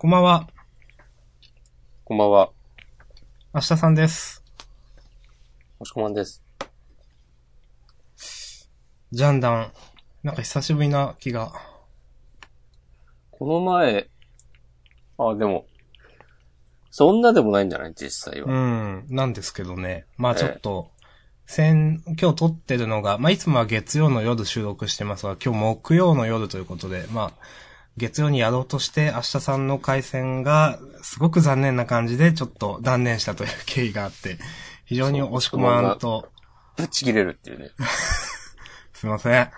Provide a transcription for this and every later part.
こんばんは、こんばんは。明日さんです。もしこまんです。ジャンダン。なんか久しぶりな気が。この前、あ、でも、そんなでもないんじゃない？実際うは。ん、なんですけどね。まあええちょっと、先、今日撮ってるのが、まあいつもは月曜の夜収録してますが、今日木曜の夜ということで、まあ、月曜にやろうとして、明日さんの回線が、すごく残念な感じで、ちょっと断念したという経緯があって、非常に押し込まんと、ぶっちぎれるっていうね。すいません。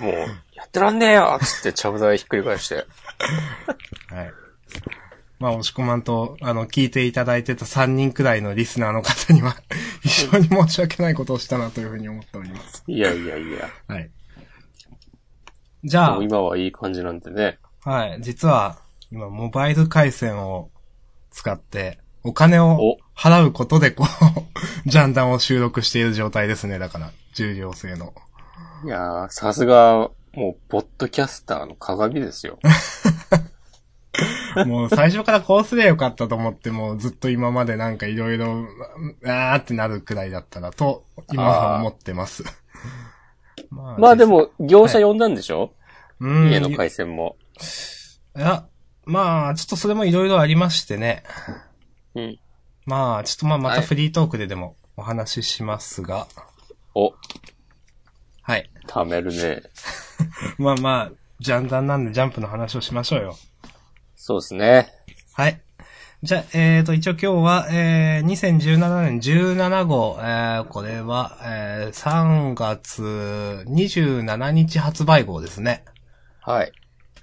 もう、やってらんねえよつってちゃぶ台ひっくり返して。はい。まあ、押し込まんと、あの、聞いていただいてた3人くらいのリスナーの方には、非常に申し訳ないことをしたなというふうに思っております。いやいやいや。はい。じゃあもう、今はいい感じなんでね。はい、実は、今、モバイル回線を使って、お金を払うことで、こう、ジャンダンを収録している状態ですね。だから、重量性の。いやー、さすが、もう、ポッドキャスターの鏡ですよ。もう最初からこうすりゃよかったと思って、もうずっと今までなんかいろいろ、あーってなるくらいだったらと、今は思ってます。ままあで、も、業者呼んだんでしょ、うん。家の回線も。いや、まあ、ちょっとそれもいろいろありましてね。うん。まあ、ちょっとまあまはいたフリートークででもお話ししますが。お、はい。貯めるね。まあまあ、ジャンダンなんでジャンプの話をしましょうよ。そうですね。はい。じゃあ、えーと、一応今日は、えー、2017年17号、えー、これは、えー、3月27日発売号ですね。はい。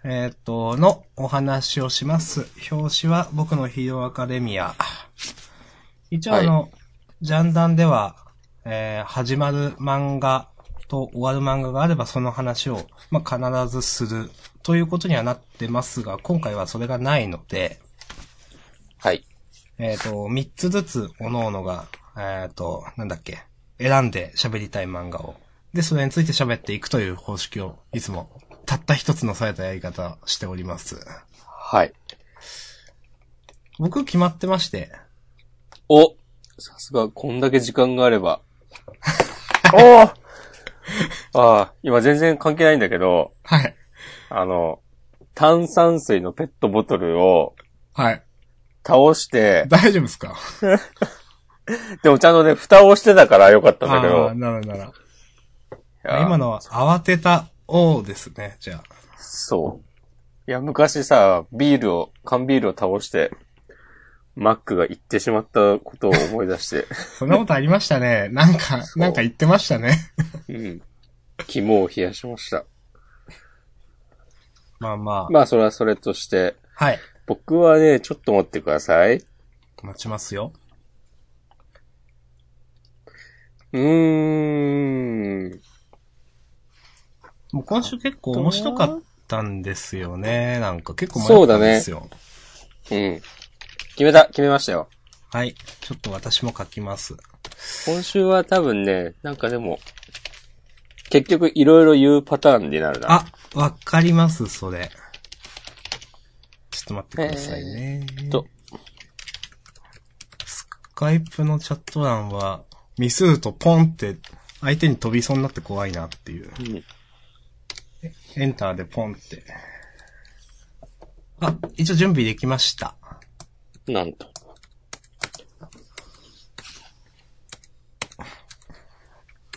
えーと、のお話をします。表紙は僕のヒーローアカデミア。一応あの、ジャンダンでは、えー、始まる漫画と終わる漫画があればその話を、まあ、必ずするということにはなってますが、今回はそれがないので、はい。えっ、と、三つずつ、各々が、えっ、と、なんだっけ、選んで喋りたい漫画を。で、それについて喋っていくという方式を、いつも、たった一つのされたやり方しております。はい。僕決まってまして、おさすが、こんだけ時間があれば。おああ、今全然関係ないんだけど、はい。あの、炭酸水のペットボトルをはい。倒して、大丈夫ですか？でもちゃんとね、蓋をしてたからよかったんだけどあー、ならなら。今のは慌てた王ですね、じゃあ。そう。いや、昔さ、ビールを、缶ビールを倒して、マックが行ってしまったことを思い出して、そんなことありましたね。なんか、なんか言ってましたね。うん。肝を冷やしました。まあまあ。まあ、それはそれとして、はい。僕はね、ちょっと待ってください。待ちますよ。うーん。もう今週結構面白かったんですよね。なんか結構迷ったんですよ。うん。決めた、決めましたよ。はい。ちょっと私も書きます。今週は多分ね、なんかでも、結局いろいろ言うパターンになるな。あ、わかります、それ。ちょっと待ってくださいね。と、スカイプのチャット欄は、ミスるとポンって相手に飛びそうになって怖いなっていう。うん。エンターでポンって。あ、一応準備できました。なんと。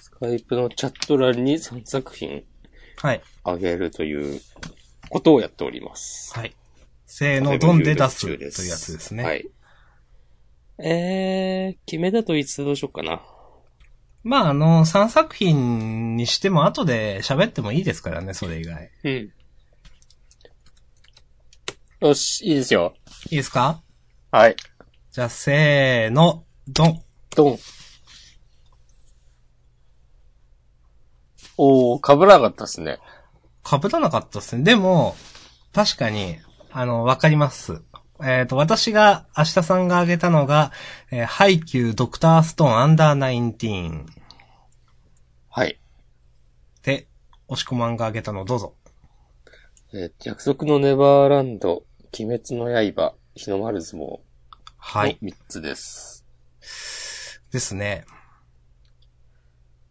スカイプのチャット欄に3作品はい。あげるということをやっております。はい。せーの、ドンで出すと中いうやつですね。はい。えー、決めたといつどうしよっかな。まあ、あの、3作品にしても後で喋ってもいいですからね、それ以外。うん。よし、いいですよ。いいですか？はい。じゃあ、せーの、ドン。ドン。おー、被らなかったですね。被らなかったですね。でも、確かに、あの、わかります。えっ、と、私が、明日さんが挙げたのが、えーハイキュードクターストーンアンダーナインティーンはい。で、押し込まんが挙げたのどうぞ。えー約束のネバーランド、鬼滅の刃、日の丸相撲のはい。3つです。ですね。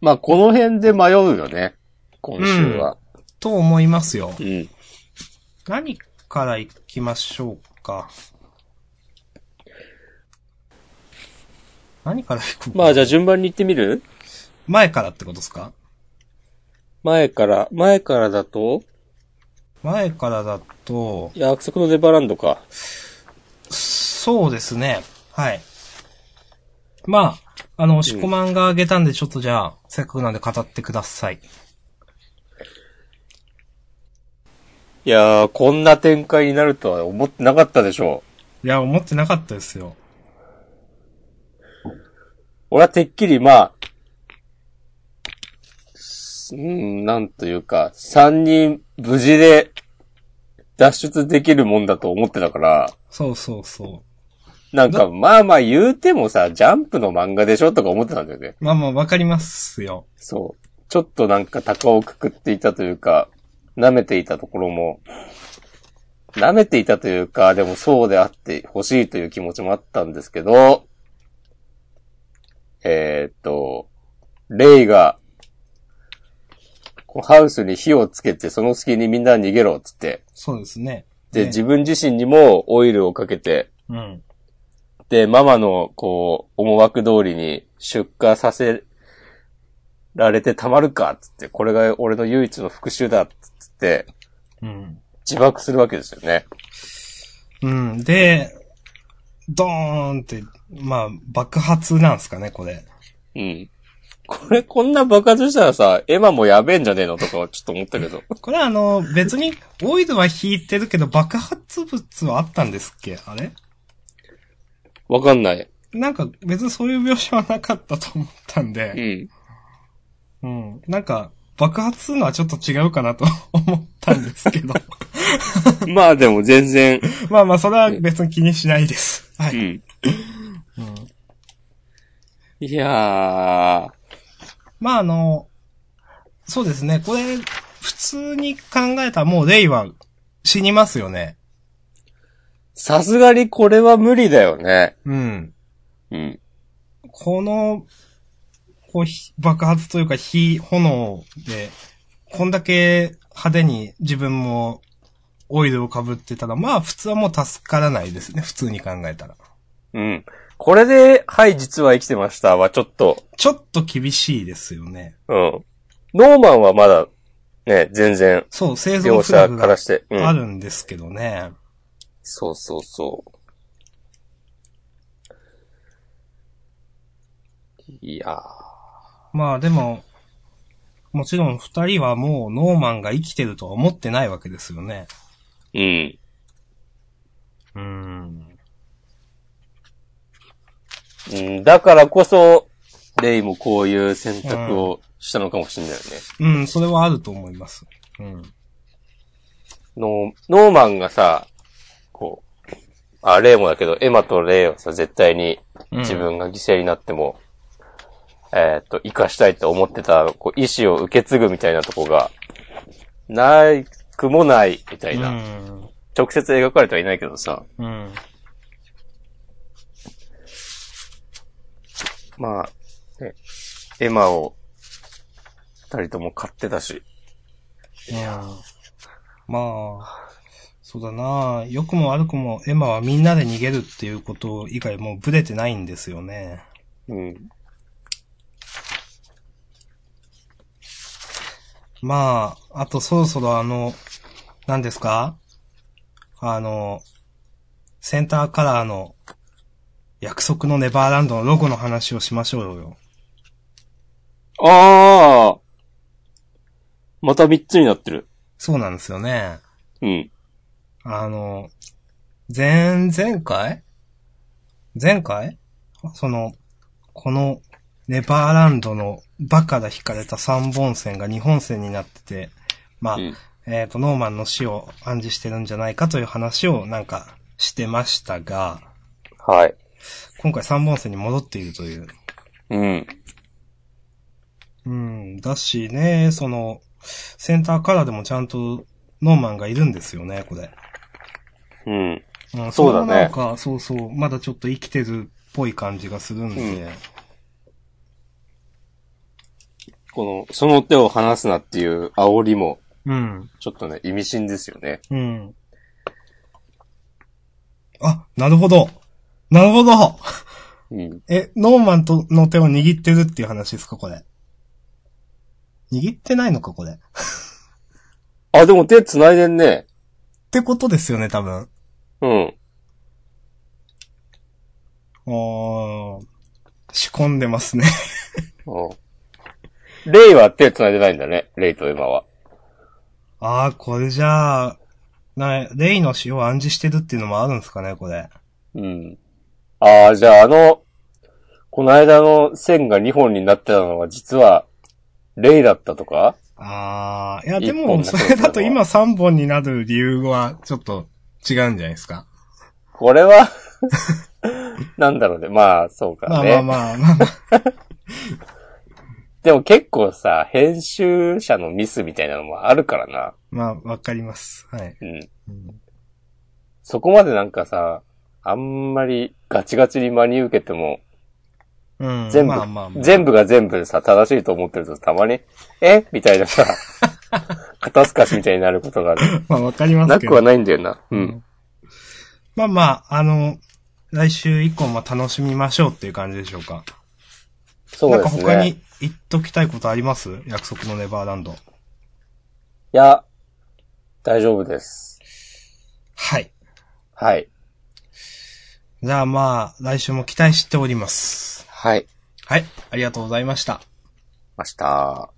まあ、この辺で迷うよね。今週は。と思いますよ。うん。何から行きましょうか。何から行こうか。まあ、じゃあ順番に行ってみる？前からってことですか？前から、前からだと、前からだと、約束のネバーランドか。そうですね。はい。まあ、あの、押し込まんがあげたんで、ちょっとじゃあ、せっかくなんで語ってください。いやー、こんな展開になるとは思ってなかったでしょう。いや、思ってなかったですよ。俺はてっきり、まあ、うん、なんというか、三人無事で脱出できるもんだと思ってたから、そうそうそなんか、まあまあ言うてもさ、ジャンプの漫画でしょとか思ってたんだよね。う。まあまあ、わかりますよ。そう。ちょっとなんか鷹をくくっていたというか、舐めていたところも、舐めていたというか、でもそうであってほしいという気持ちもあったんですけど、えーっと、レイが、ハウスに火をつけて、その隙にみんな逃げろっつって、そうですね。で、ね自分自身にもオイルをかけて、うん。で、ママの、こう、思惑通りに出荷させられてたまるかっつって、これが俺の唯一の復讐だっつっ。自爆するわけですよね。うん。で、ドーンって、まあ、爆発なんですかね、これ。うん。これ、こんな爆発したらさ、エマもやべえんじゃねえのとかはちょっと思ったけど。これはあの、別に、オイルは引いてるけど、爆発物はあったんですっけ？あれ？わかんない。なんか、別にそういう描写はなかったと思ったんうで、ん。うん。なんか、爆発するのはちょっと違うかなと思ったんですけど。まあでも全然、まあまあ、それは別に気にしないです。はい。うん。うんいやー、まああの、そうですね、これ、普通に考えたらもうレイは死にますよね。さすがにこれは無理だよね。うん。うん。この、こう、ひ爆発というか火、炎で、こんだけ派手に自分もオイルを被ってたら、まあ普通はもう助からないですね、普通に考えたら。うん。これで、はい、実は生きてましたはちょっと、ちょっと厳しいですよね。うん。ノーマンはまだ、ね、全然、そう、生存両フラグが者からして。うん。あるんですけどね。そうそうそう。いやー。まあでも、もちろん二人はもうノーマンが生きてるとは思ってないわけですよね。うん。うーん。うん、だからこそ、レイもこういう選択をしたのかもしれないよね。うん、それはあると思います。うん。ノー、ノーマンがさ、こう、あ、レイもだけど、エマとレイはさ、絶対にうん自分が犠牲になっても、えーっと、生かしたいと思ってた、こう、意志を受け継ぐみたいなとこが、ないくもない、みたいな。うん。直接描かれてはいないけどさ、うん。まあ、ね、エマを、二人とも買ってたし。いやまあ、そうだな良くも悪くもエマはみんなで逃げるっていうこと以外もうブレてないんですよね。うん。まあ、あとそろそろあの、何ですか？あの、センターカラーの約束のネバーランドのロゴの話をしましょうよ。ああまた三つになってる。そうなんですよね。うん。あの、前、前回？前回？その、この、ネバーランドのバから引かれた三本線が二本線になってて、まあ、うんえっ、と、ノーマンの死を暗示してるんじゃないかという話をなんかしてましたが、はい。今回三本線に戻っているという。うん。うん、だしね、その、センターカラーでもちゃんとノーマンがいるんですよね、これ。うん。うん、そうだねなんか、そうそう、まだちょっと生きてるっぽい感じがするんで、この、その手を離すなっていう煽りも、うん。ちょっとね、意味深ですよね。うん。あ、なるほど。なるほどうん。え、ノーマンとの手を握ってるっていう話ですか、これ。握ってないのか、これ。っ あ、でも手繋いでんね。てことですよね、多分。うん。おー、仕込んでますね。うんレイは手繋いでないんだね。レイとエマは。あー、これじゃあ、な、レイの死を暗示してるっていうのもあるんですかね、これ。うん。ああ、じゃああの、この間の線が2本になってたのは実は、レイだったとか？あー、いや、でも、のそれだと今3本になる理由は、ちょっと違うんじゃないですか。これは、なんだろうね。まあ、そうかまあね。まあまあまあ、まあ、でも結構さ、編集者のミスみたいなのもあるからな。まあ、わかります。はい。うん。うんそこまでなんかさ、あんまりガチガチに真に受けても、うん、全部、まあまあまあ、全部が全部さ、正しいと思ってるとたまに、え？みたいなさ、肩透かしみたいになることがまあわかりますけど。なくはないんだよな。うん。まあまあ、あの、来週以降も楽しみましょうっていう感じでしょうか。そうですね。なんか他に言っときたいことあります？約束のネバーランド。いや、大丈夫です。はい。はい。じゃあまあ、来週も期待しております。はい。はい。ありがとうございました。ました。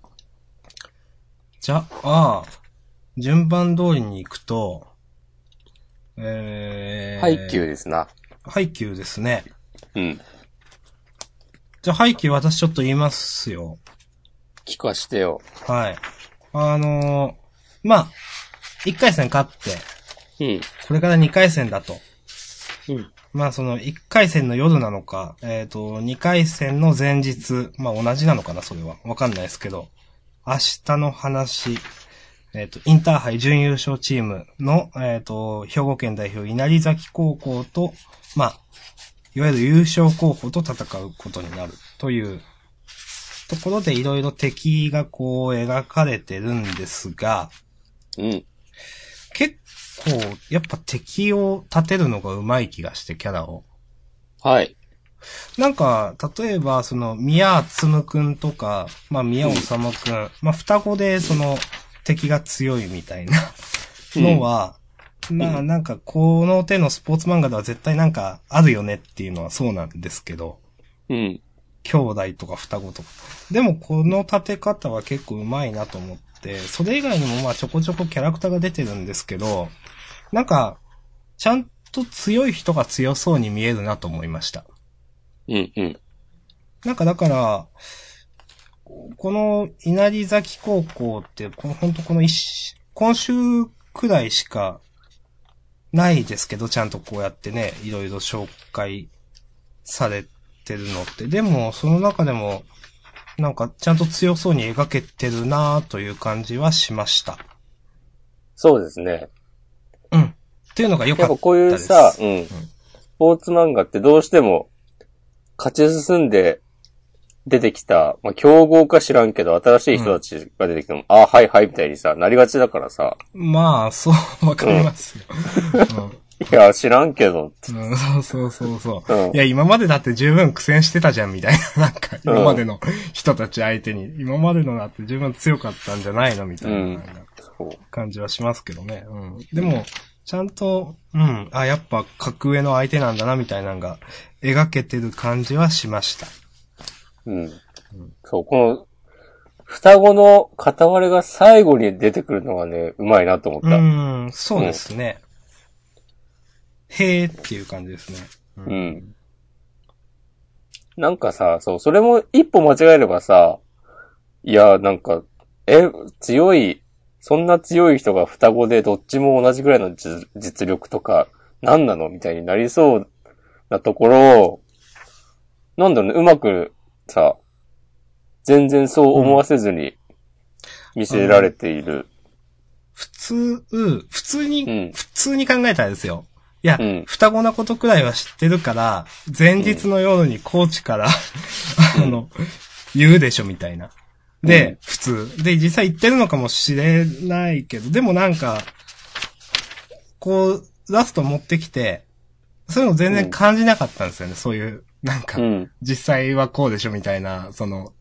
じゃあ、順番通りに行くと、えー、ハイキューですな。ハイキューですね。うん。じゃあ、ハイキュー私ちょっと言いますよ。聞かしてよ。はい。あのーまあ、1回戦勝って、うん。これから2回戦だと。うん。まあその1回戦の夜なのか、えっ、と、2回戦の前日、まあ同じなのかな、それは。わかんないですけど、明日の話、えっ、と、インターハイ準優勝チームの、えっ、と、兵庫県代表稲荷崎高校と、まあ、いわゆる優勝候補と戦うことになるというところでいろいろ敵がこう描かれてるんですが、うん。結構、やっぱ敵を立てるのが上手い気がして、キャラを。はい。なんか、例えば、その、宮つむくんとか、まあ、宮おさむくん、まあ、双子で、その、敵が強いみたいなのは、まあ、なんか、この手のスポーツ漫画では絶対なんか、あるよねっていうのはそうなんですけど、うん。兄弟とか双子とか。でも、この立て方は結構上手いなと思って、それ以外にもまあ、ちょこちょこキャラクターが出てるんですけど、なんか、ちゃんと強い人が強そうに見えるなと思いました。うん。うん。なんかだから、この稲荷崎高校って、この本当この一、今週くらいしかないですけど、ちゃんとこうやってね、いろいろ紹介されてるのって。でも、その中でも、なんかちゃんと強そうに描けてるなという感じはしました。そうですね。うん。っていうのが良かったです。やっぱこういうさ、うん。スポーツ漫画ってどうしても、勝ち進んで出てきた、まあ、競合か知らんけど、新しい人たちが出てきても、ああ、はいはいみたいにさ、なりがちだからさ、まあ、そう、わかりますよ。いや、知らんけど、うんうん、そうそうそうそう。うんいや、今までだって十分苦戦してたじゃん、みたいな。なんか、今までの人たち相手に。今までのだって十分強かったんじゃないのみたいな感じはしますけどね。うん。でも、ちゃんと、うん、あ、やっぱ格上の相手なんだな、みたいなのが描けてる感じはしました。うん。そう、この、双子の片割れが最後に出てくるのがね、うまいなと思っうた。ん、そうですね。へーっていう感じですね。うん。なんかさ、そう、それも一歩間違えればさ、いや、なんか、え、強い、そんな強い人が双子でどっちも同じぐらいの実実力とか、何なのみたいになりそうなところを、なんだろうね、うまくさ、全然そう思わせずに見せられている。普通、普通に、うん普通に考えたらですよ。や、うん双子なことくらいは知ってるから、前日の夜にコーチから、あの、言うでしょみたいな。で、うん普通。で、実際言ってるのかもしれないけど、でもなんか、こう、ラスト持ってきて、そういうの全然感じなかったんですよね。そういう、なんか、うん。実際はこうでしょみたいな、その、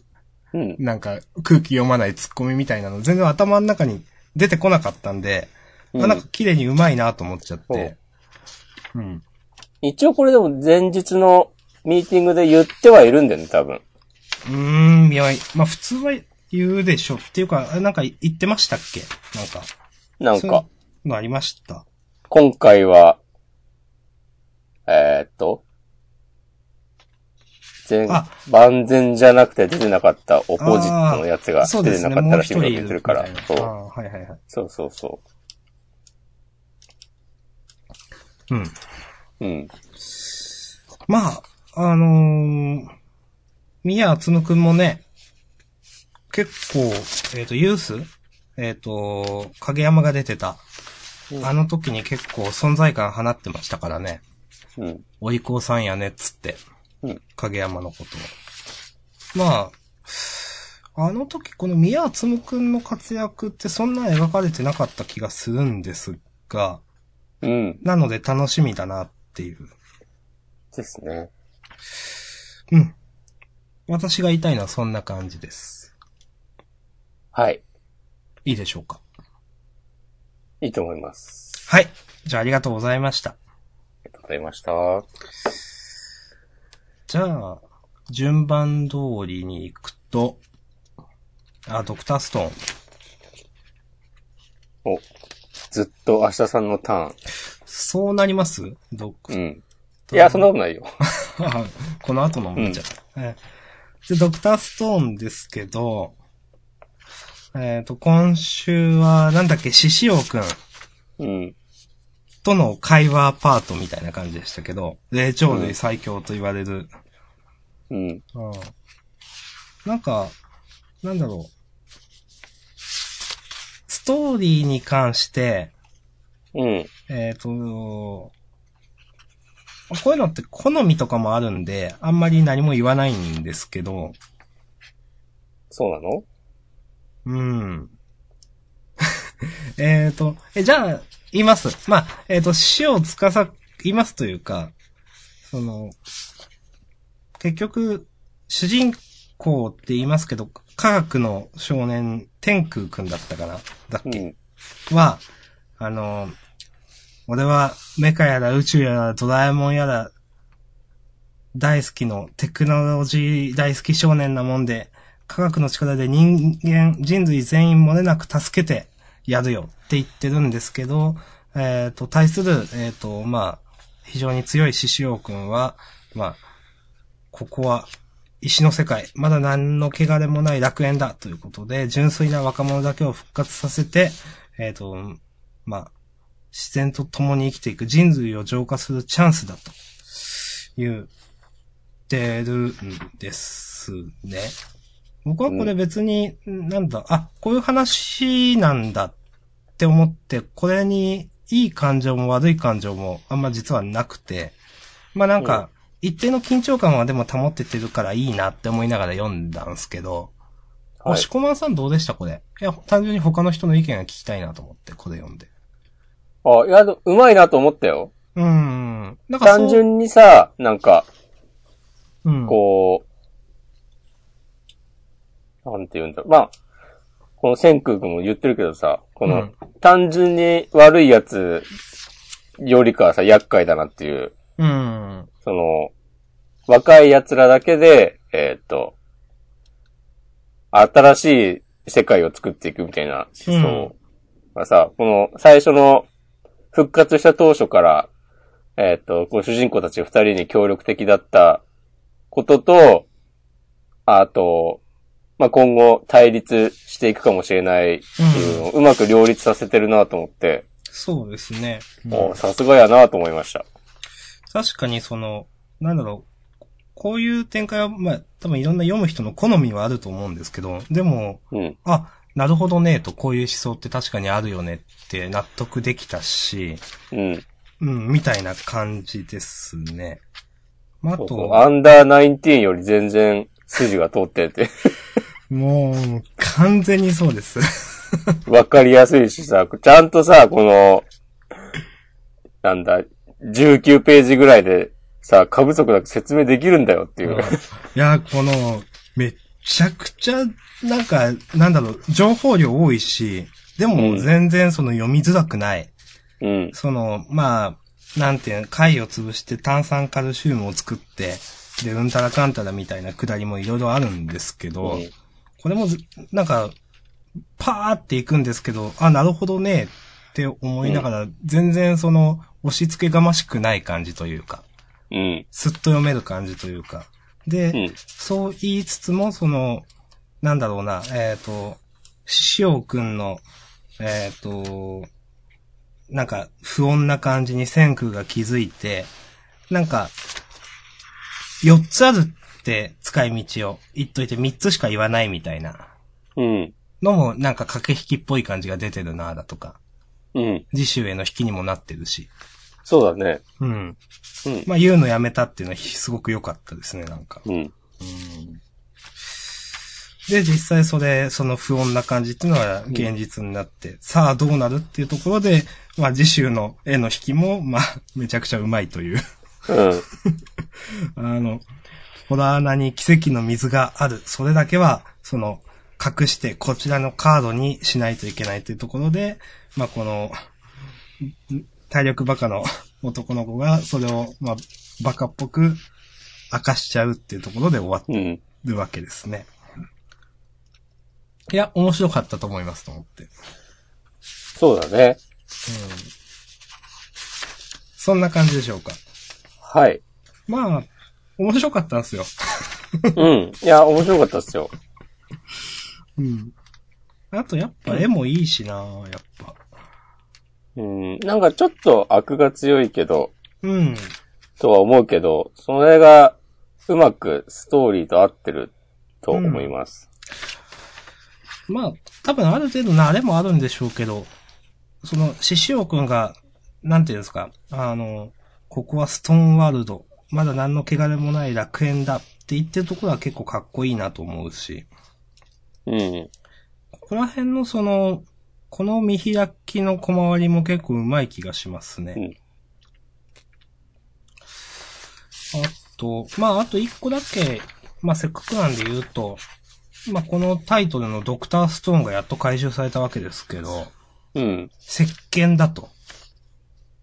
うん。なんか空気読まないツッコミみたいなの全然頭の中に出てこなかったんで、うんあなんか綺麗にうまいなと思っちゃって。うん。一応これでも前日のミーティングで言ってはいるんだよね、多分。うーん、いや、まあ普通は言うでしょ。っていうか、あなんか言ってましたっけ？なんか。なんか、いうのありました？今回は、えーっと、全あ、万全じゃなくて出てなかったオポジットのやつが。出てなかったもう一人いら日々言ってるからそう。あーはいはいはい。そうそうそうん。う。うん。まあ、あのー、宮つむくんもね、結構、えっ、と、ユースえっ、と、影山が出てた。うんあの時に結構存在感放ってましたからね。うん。おいこうさんやねっつって。うん影山のことを。まあ、あの時この宮つむくんの活躍ってそんな描かれてなかった気がするんですが、うん。なので楽しみだなっていう。ですね。うん。私が言いたいのはそんな感じです。はい。いいでしょうか？いいと思います。はい。じゃあありがとうございました。ありがとうございました。じゃあ、順番通りに行くと、あ、ドクターストーン。お、ずっと明日さんのターン。そうなります？ドクうん。いや、そんなことないよ。この後のもんじゃん。えで、ドクターストーンですけど、えっ、と、今週は、なんだっけ、獅子王くんうん。との会話パートみたいな感じでしたけど、霊長類最強と言われる。うん。うん。なんか、なんだろう。ストーリーに関して、うん。えっ、と、こういうのって好みとかもあるんで、あんまり何も言わないんですけど、そうなの？うん。えっと、え、じゃあ、言います。まあ、えっ、と、死をつかさ、言いますというか、その、結局、主人公って言いますけど、科学の少年、天空くんだったかな？だっけ、うん。は、あの、俺はメカやら宇宙やらドラえもんやら大好きのテクノロジー大好き少年なもんで、科学の力で人間、人類全員漏れなく助けてやるよって言ってるんですけど、えっ、と、対する、えっ、と、まあ、非常に強い獅子王くんは、まあ、ここは石の世界、まだ何の汚れもない楽園だということで、純粋な若者だけを復活させて、えっ、と、まあ、自然と共に生きていく人類を浄化するチャンスだと、言ってるんですね。僕はこれ別に、なんだ、あ、こういう話なんだって思って、これにいい感情も悪い感情もあんま実はなくて、まあなんか、一定の緊張感はでも保っててるからいいなって思いながら読んだんですけど、はい押し込まんさんどうでした？これ。いや、単純に他の人の意見が聞きたいなと思って、これ読んで。あ、いや、うまいなと思ったよ。うーん。なんか単純にさ、なんか、うん、こう、なんて言うんだろう。まあ、この千空君も言ってるけどさ、この、うん単純に悪いやつよりかはさ、厄介だなっていう、うん。その、若い奴らだけで、えーっと、新しい世界を作っていくみたいな思想がさ、この最初の復活した当初から、えーっと、こう主人公たち二人に協力的だったことと、あと、まあ、今後対立していくかもしれないっていうのをうまく両立させてるなと思って、そうですね。うんおさすがやなと思いました。確かにその、なんだろう、こういう展開は、まあ、多分いろんな読む人の好みはあると思うんですけど、でも、うん。あ、なるほどね、とこういう思想って確かにあるよねって納得できたし、うん。うん、みたいな感じですね。まあ、あそうそうと、アンダーナインティーンより全然筋が通ってて、もう、完全にそうです。わかりやすいしさ、ちゃんとさ、この、なんだ、19ページぐらいでさ、過不足なく説明できるんだよっていう。いや、この、めちゃくちゃ、なんか、なんだろう、情報量多いし、でうもん全然その読みづらくない。うん。その、まあ、なんていうの、貝を潰して炭酸カルシウムを作って、で、うんたらかんたらみたいなくだりもいろいろあるんですけど、うんこれもず、なんか、パーっていくんですけど、あ、なるほどね、って思いながら、全然その、押し付けがましくない感じというか、うん。すっと読める感じというか。で、うん。そう言いつつも、その、なんだろうな、えっ、と、しおくんの、えっ、と、なんか、不穏な感じに千空が気づいて、なんか、四つあるって使い道を言っといて三つしか言わないみたいなうん。のもなんか駆け引きっぽい感じが出てるなだとか、うん。次週への引きにもなってるし。そうだね。うん。うん。まあ言うのやめたっていうのはすごく良かったですね、なんか。うん。で、実際それ、その不穏な感じっていうのは現実になって、さあどうなるっていうところで、まあ次週の絵の引きも、まあ、めちゃくちゃうまいという。うん。あの、ホラー穴に奇跡の水がある。それだけは、その、隠してこちらのカードにしないといけないというところで、まあこの、ん体力バカの男の子がそれを、まあ、バカっぽく明かしちゃうっていうところで終わっうん。るわけですね。いや、面白かったと思いますと思って。うん。そうだね。そんな感じでしょうか。はい。まあ、面白かったんですよ。うん。いや、面白かったっすよ。うん。あとやっぱ絵もいいしなやっぱ。うん。なんかちょっと悪が強いけど、うん。とは思うけど、それがうまくストーリーと合ってると思います。まあ、多分ある程度慣れもあるんでしょうけど、その、獅子王くんが、なんていうんですか、あの、ここはストーンワールド、まだ何の汚れもない楽園だって言ってるところは結構かっこいいなと思うし、うん。ここら辺のその、この見開きの小回りも結構うまい気がしますね。うんあと、まあ、あと一個だけ、まあ、せっかくなんで言うと、まあ、このタイトルのドクターストーンがやっと回収されたわけですけど、うん。石鹸だと。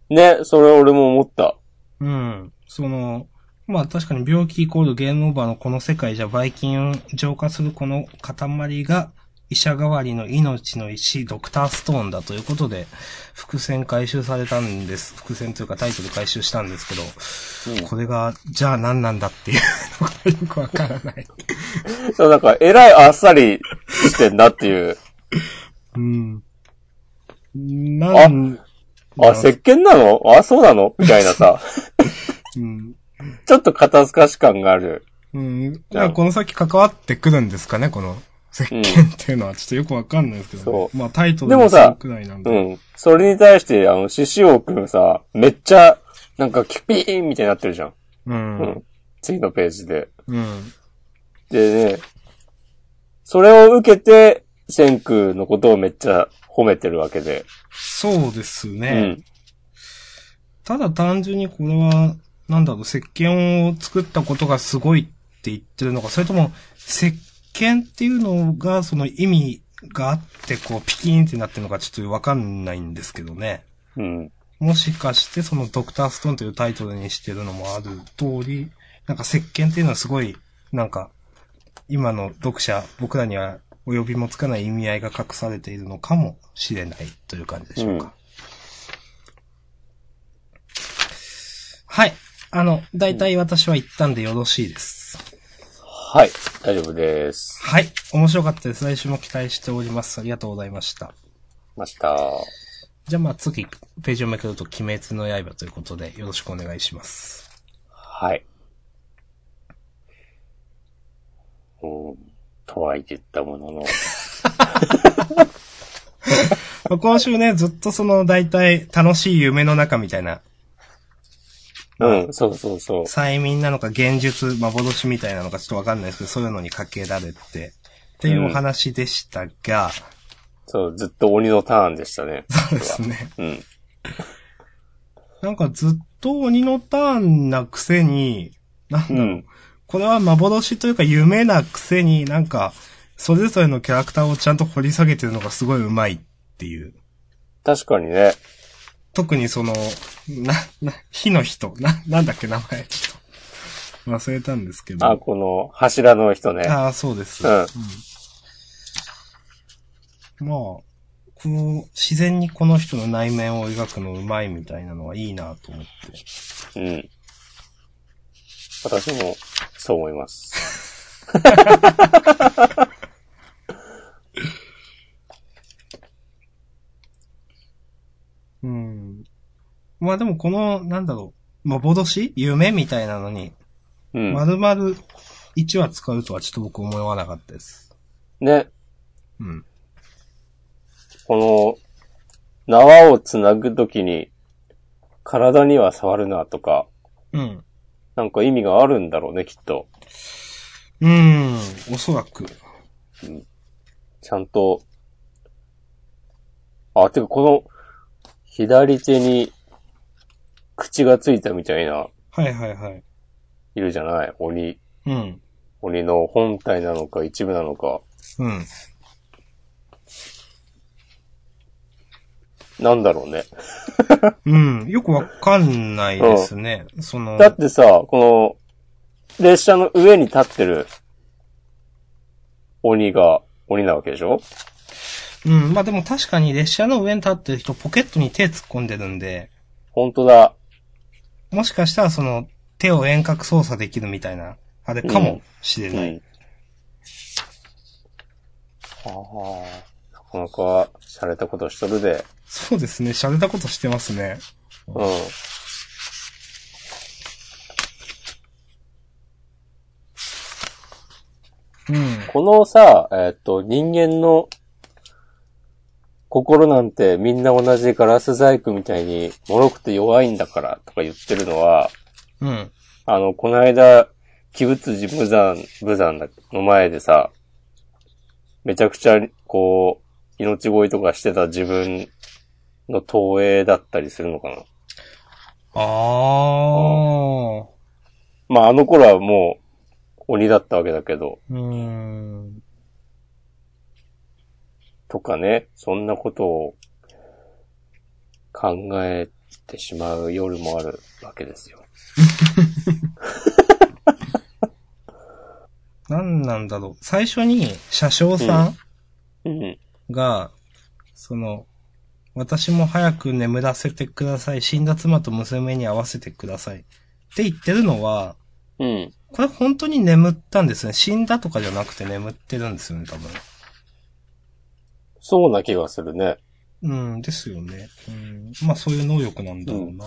ね、それ俺も思った。うん。その、まあ確かに病気イコールゲームオーバーのこの世界じゃばい菌を浄化するこの塊が医者代わりの命の石、ドクターストーンだということで、伏線回収されたんです。伏線というかタイトル回収したんですけど、うん。これが、じゃあ何なんだっていうのがよくわからない。そう、なんか、えらいあっさりしてんなっていう。うん。なん、あ、石鹸なの？あ、そうなの？みたいなさ。うん。ちょっと肩透かし感がある。うん。じゃあこの先関わってくるんですかね、この石鹸っていうのはちょっとよくわかんないですけど、ねそうまあタイトルでもさくらいなんで。うん。それに対して、あの、獅子王くんさ、めっちゃ、なんかキュピーンみたいになってるじゃん。う。うんん。次のページで。うん。でね、それを受けて、千空のことをめっちゃ褒めてるわけで。そうですうね。ん。ただ単純にこれは、なんだろう、石鹸を作ったことがすごいって言ってるのか、それとも、石鹸っていうのが、その意味があって、こう、ピキーンってなってるのかちょっとわかんないんですけどね。うん。もしかして、そのドクターストーンというタイトルにしてるのもある通り、なんか石鹸っていうのはすごい、なんか、今の読者、僕らにはお呼びもつかない意味合いが隠されているのかもしれないという感じでしょうか。うんはい。あの、大体私は言ったんでよろしいです。はい。大丈夫です。はい。面白かったです。来週も期待しております。ありがとうございました。ました。じゃあまあ次、ページをめくると鬼滅の刃ということでよろしくお願いします。はい。うん。とは言ったものの。まあ今週ね、ずっとその大体楽しい夢の中みたいなうん、そうそうそう。催眠なのか現実、幻みたいなのかちょっとわかんないですけど、そういうのにかけられて、っていうお話でしたが、そう、ずっと鬼のターンでしたね。そうですね。うん。なんかずっと鬼のターンなくせに、なんだろう、うん。これは幻というか夢なくせになんか、それぞれのキャラクターをちゃんと掘り下げてるのがすごい上手いっていう。確かにね。特にその、な、な、火の人、な、なんだっけ名前ちょっと。忘れたんですけど。あ、この柱の人ね。ああ、そうです。うんうんまあ、この、自然にこの人の内面を描くのうまいみたいなのはいいなと思って。うん。私も、そう思います。うん。まあでもこの、なんだろう、幻？夢みたいなのに、うん。丸々1話使うとはちょっと僕思わなかったです。ね。うん。この、縄をつなぐときに、体には触るなとか、うん。なんか意味があるんだろうね、きっと。うん、おそらく。ちゃんと。あ、てかこの、左手に、口がついたみたいな、はいはいはい。いるじゃない？鬼。うん。鬼の本体なのか一部なのか。うん。なんだろうね。うん。よくわかんないですね。その、だってさ、この、列車の上に立ってる、鬼が、鬼なわけでしょ？うん。まあでも確かに列車の上に立ってる人ポケットに手突っ込んでるんで、本当だ。もしかしたらその手を遠隔操作できるみたいな、あれかもしれない。うん。ああ、なかなか、洒落たことしとるで。そうですね。洒落たことしてますね。うん。うん。このさ、えっと、人間の心なんてみんな同じガラス細工みたいに脆くて弱いんだからとか言ってるのは、うん。あの、この間、鬼物寺無惨、無惨の前でさ、めちゃくちゃ、こう、命乞いとかしてた自分の投影だったりするのかな。あー。まあ、あの頃はもう、鬼だったわけだけど、うーん。とかね、そんなことを考えてしまう夜もあるわけですよ。なんなんだろう。最初に車掌さうん。んが、その、私も早く眠らせてください。死んだ妻と娘に会わせてください。って言ってるのは、うん。これ本当に眠ったんですね。死んだとかじゃなくて眠ってるんですよね、多分。そうな気がするね。うん、ですよね。うん。まあそういう能力なんだろうな。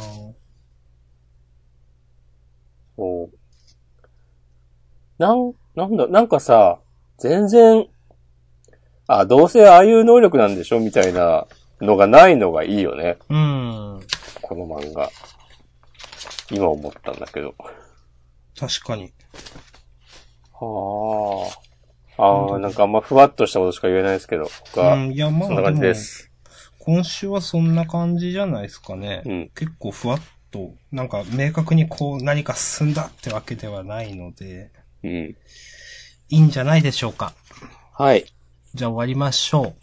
そう。なん、なんだ、なんかさ、全然、あ、どうせああいう能力なんでしょみたいなのがないのがいいよね。うん。この漫画。今思ったんだけど。確かに。はあ。ああ、なんかあんまふわっとしたことしか言えないですけど、うん、いや、まあそんな感じです。今週はそんな感じじゃないですかね。うん。結構ふわっと、なんか明確にこう何か進んだってわけではないので、うん。いいんじゃないでしょうか。はい。じゃあ終わりましょ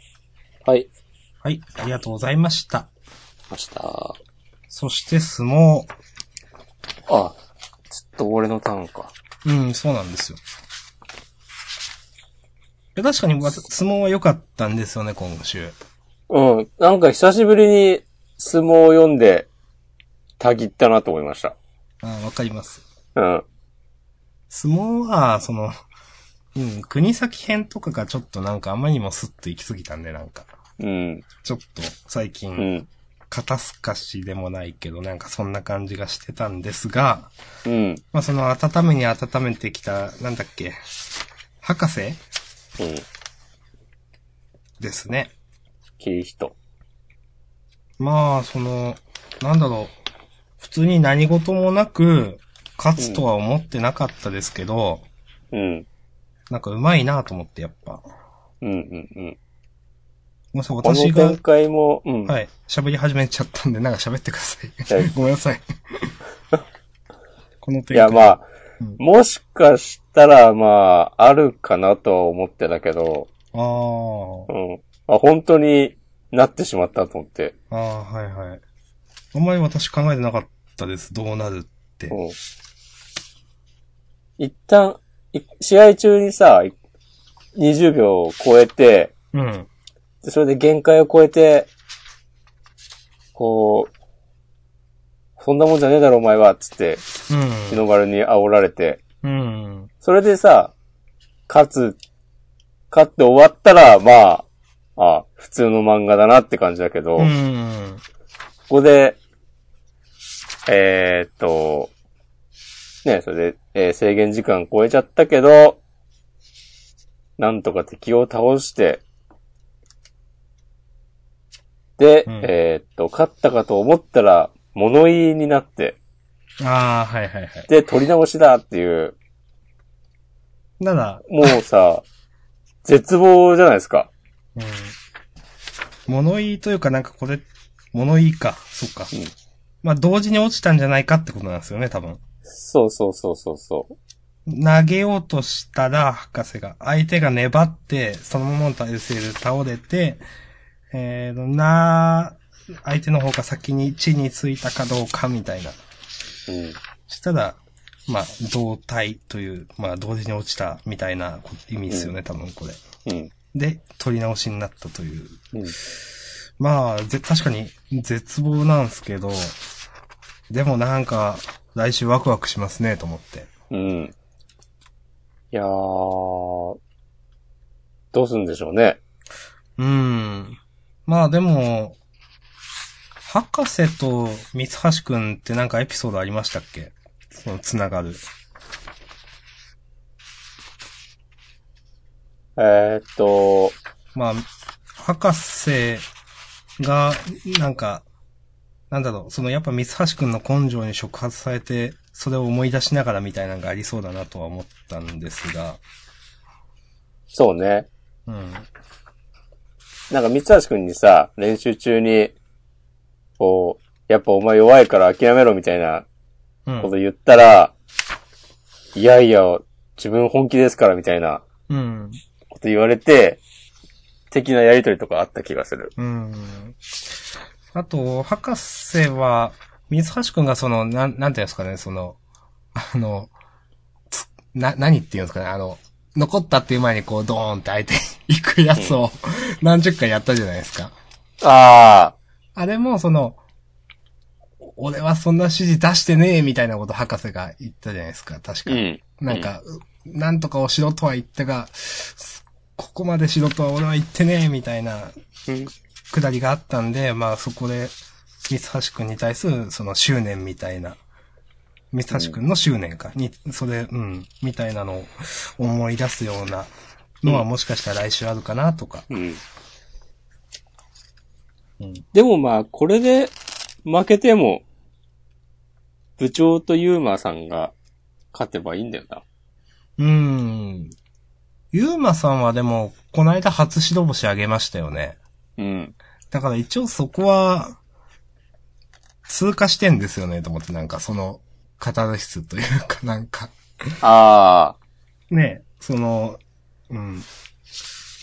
う。はい。はい、ありがとうございました。ました。そして相撲。あ、ちょっと俺のターンか。うん、そうなんですよ。確かにわ相撲は良かったんですよね、今週。うん。なんか久しぶりに相撲を読んで、たぎったなと思いました。あわかります。うん。相撲は、その、うん、国崎編とかがちょっとなんかあまりにもスッと行き過ぎたんで、なんか、うん。ちょっと最う近、ん。肩透かしでもないけど、なんかそんな感じがしてたんですが、うん。まあその温めに温めてきた、なんだっけ、博士うん。ですね。キリヒト。まあ、その、なんだろう、普通に何事もなく、勝つとは思ってなかったですけど、うん。なんか上手いなと思って、やっぱ。うんうんうん。ごめんなさい、この私が展、開も、うん。はい、喋り始めちゃったんで、なんか喋ってください ごめんなさい。この展開。いや、まあ、うんもしかしたら、まあ、あるかなとは思ってたけど、あーうん。まあ、本当になってしまったと思って。あー、はいはい。あんまり私考えてなかったです。どうなるって。うん。一旦、い試合中にさ、い20秒を超えて、うん。でそれで限界を超えて、こう、そんなもんじゃねえだろお前は、つって、日の丸に煽られて、うん。うん。それでさ、勝つ、勝って終わったら、まあ、あ普通の漫画だなって感じだけど、こうん。こで、えーっと、ね、それで、えー制限時間超えちゃったけど、なんとか敵を倒して、で、うんえーっと、勝ったかと思ったら、物言いになって、ああ、はいはいはい。で、取り直しだっていう、なら、もうさ、絶望じゃないですか。うん。物言いというかなんかこれ、物言いか。そっか。うんまあ、同時に落ちたんじゃないかってことなんですよね、多分。そうそうそうそうそう。投げようとしたら、博士が、相手が粘って、そのままの体勢で倒れて、えーと、な、相手の方が先に地についたかどうかみたいな。うん。したら、まあ、同体という、まあ、同時に落ちたみたいな意味ですよね、多分これ。うん。で、取り直しになったという。うん。まあ、ぜ、確かに絶望なんですけど、でもなんか、来週ワクワクしますね、と思って。うん。いやー、どうすんでしょうね。うん。まあでも、博士と三橋くんってなんかエピソードありましたっけ？その、つながる。えー、っと、まあ、博士が、なんか、なんだろう、そのやっぱ三橋くんの根性に触発されて、それを思い出しながらみたいなのがありそうだなとは思ったんですが、そうね。うん。なんか三橋くんにさ、練習中に、こう、やっぱお前弱いから諦めろみたいなうん。こと言ったら、いやいや、自分本気ですからみたいなうん。こと言われて、的なやりとりとかあった気がする。うん。あと、博士は、水橋くんがその、なん、なんていうんですかね、その、あの、つな、何っていうんですかね、あの、残ったっていう前にこう、ドーンって相手に行くやつを何十回やったじゃないですか。ああれも、その、俺はそんな指示出してねえ、みたいなこと博士が言ったじゃないですか、確か。うん。なんか、なんとかをしろとは言ったが、ここまでしろとは俺は言ってねえ、みたいなうん。くだりがあったんで、まあそこで、三橋くんに対するその執念みたいな、三橋くんの執念か、に、それ、うん、みたいなのを思い出すようなのはもしかしたら来週あるかなとか。でもまあ、これで負けても、部長とユーマさんが勝てばいいんだよな。うん。ゆうまさんはでも、この間初白星あげましたよね。うん。だから一応そこは、通過してんですよね、と思って、なんかその、カタルシスというかなんか。ああ。ね、その、うん。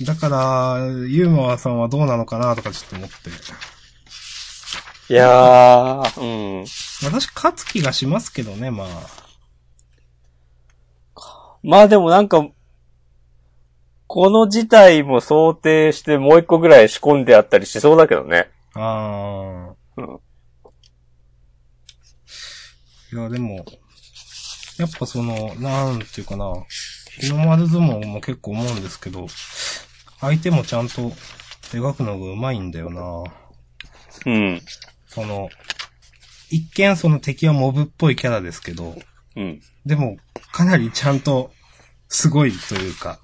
だから、ユーマさんはどうなのかなとかちょっと思って。いやー、うん。私、勝つ気がしますけどね、まあ。まあでもなんか、この事態も想定してもう一個ぐらい仕込んであったりしそうだけどね。ああ。うん。いや、でも、やっぱその、なんていうかな、日の丸相撲も結構思うんですけど、相手もちゃんと描くのが上手いんだよな。うん。その、一見その敵はモブっぽいキャラですけど、うん。でも、かなりちゃんと、すごいというか、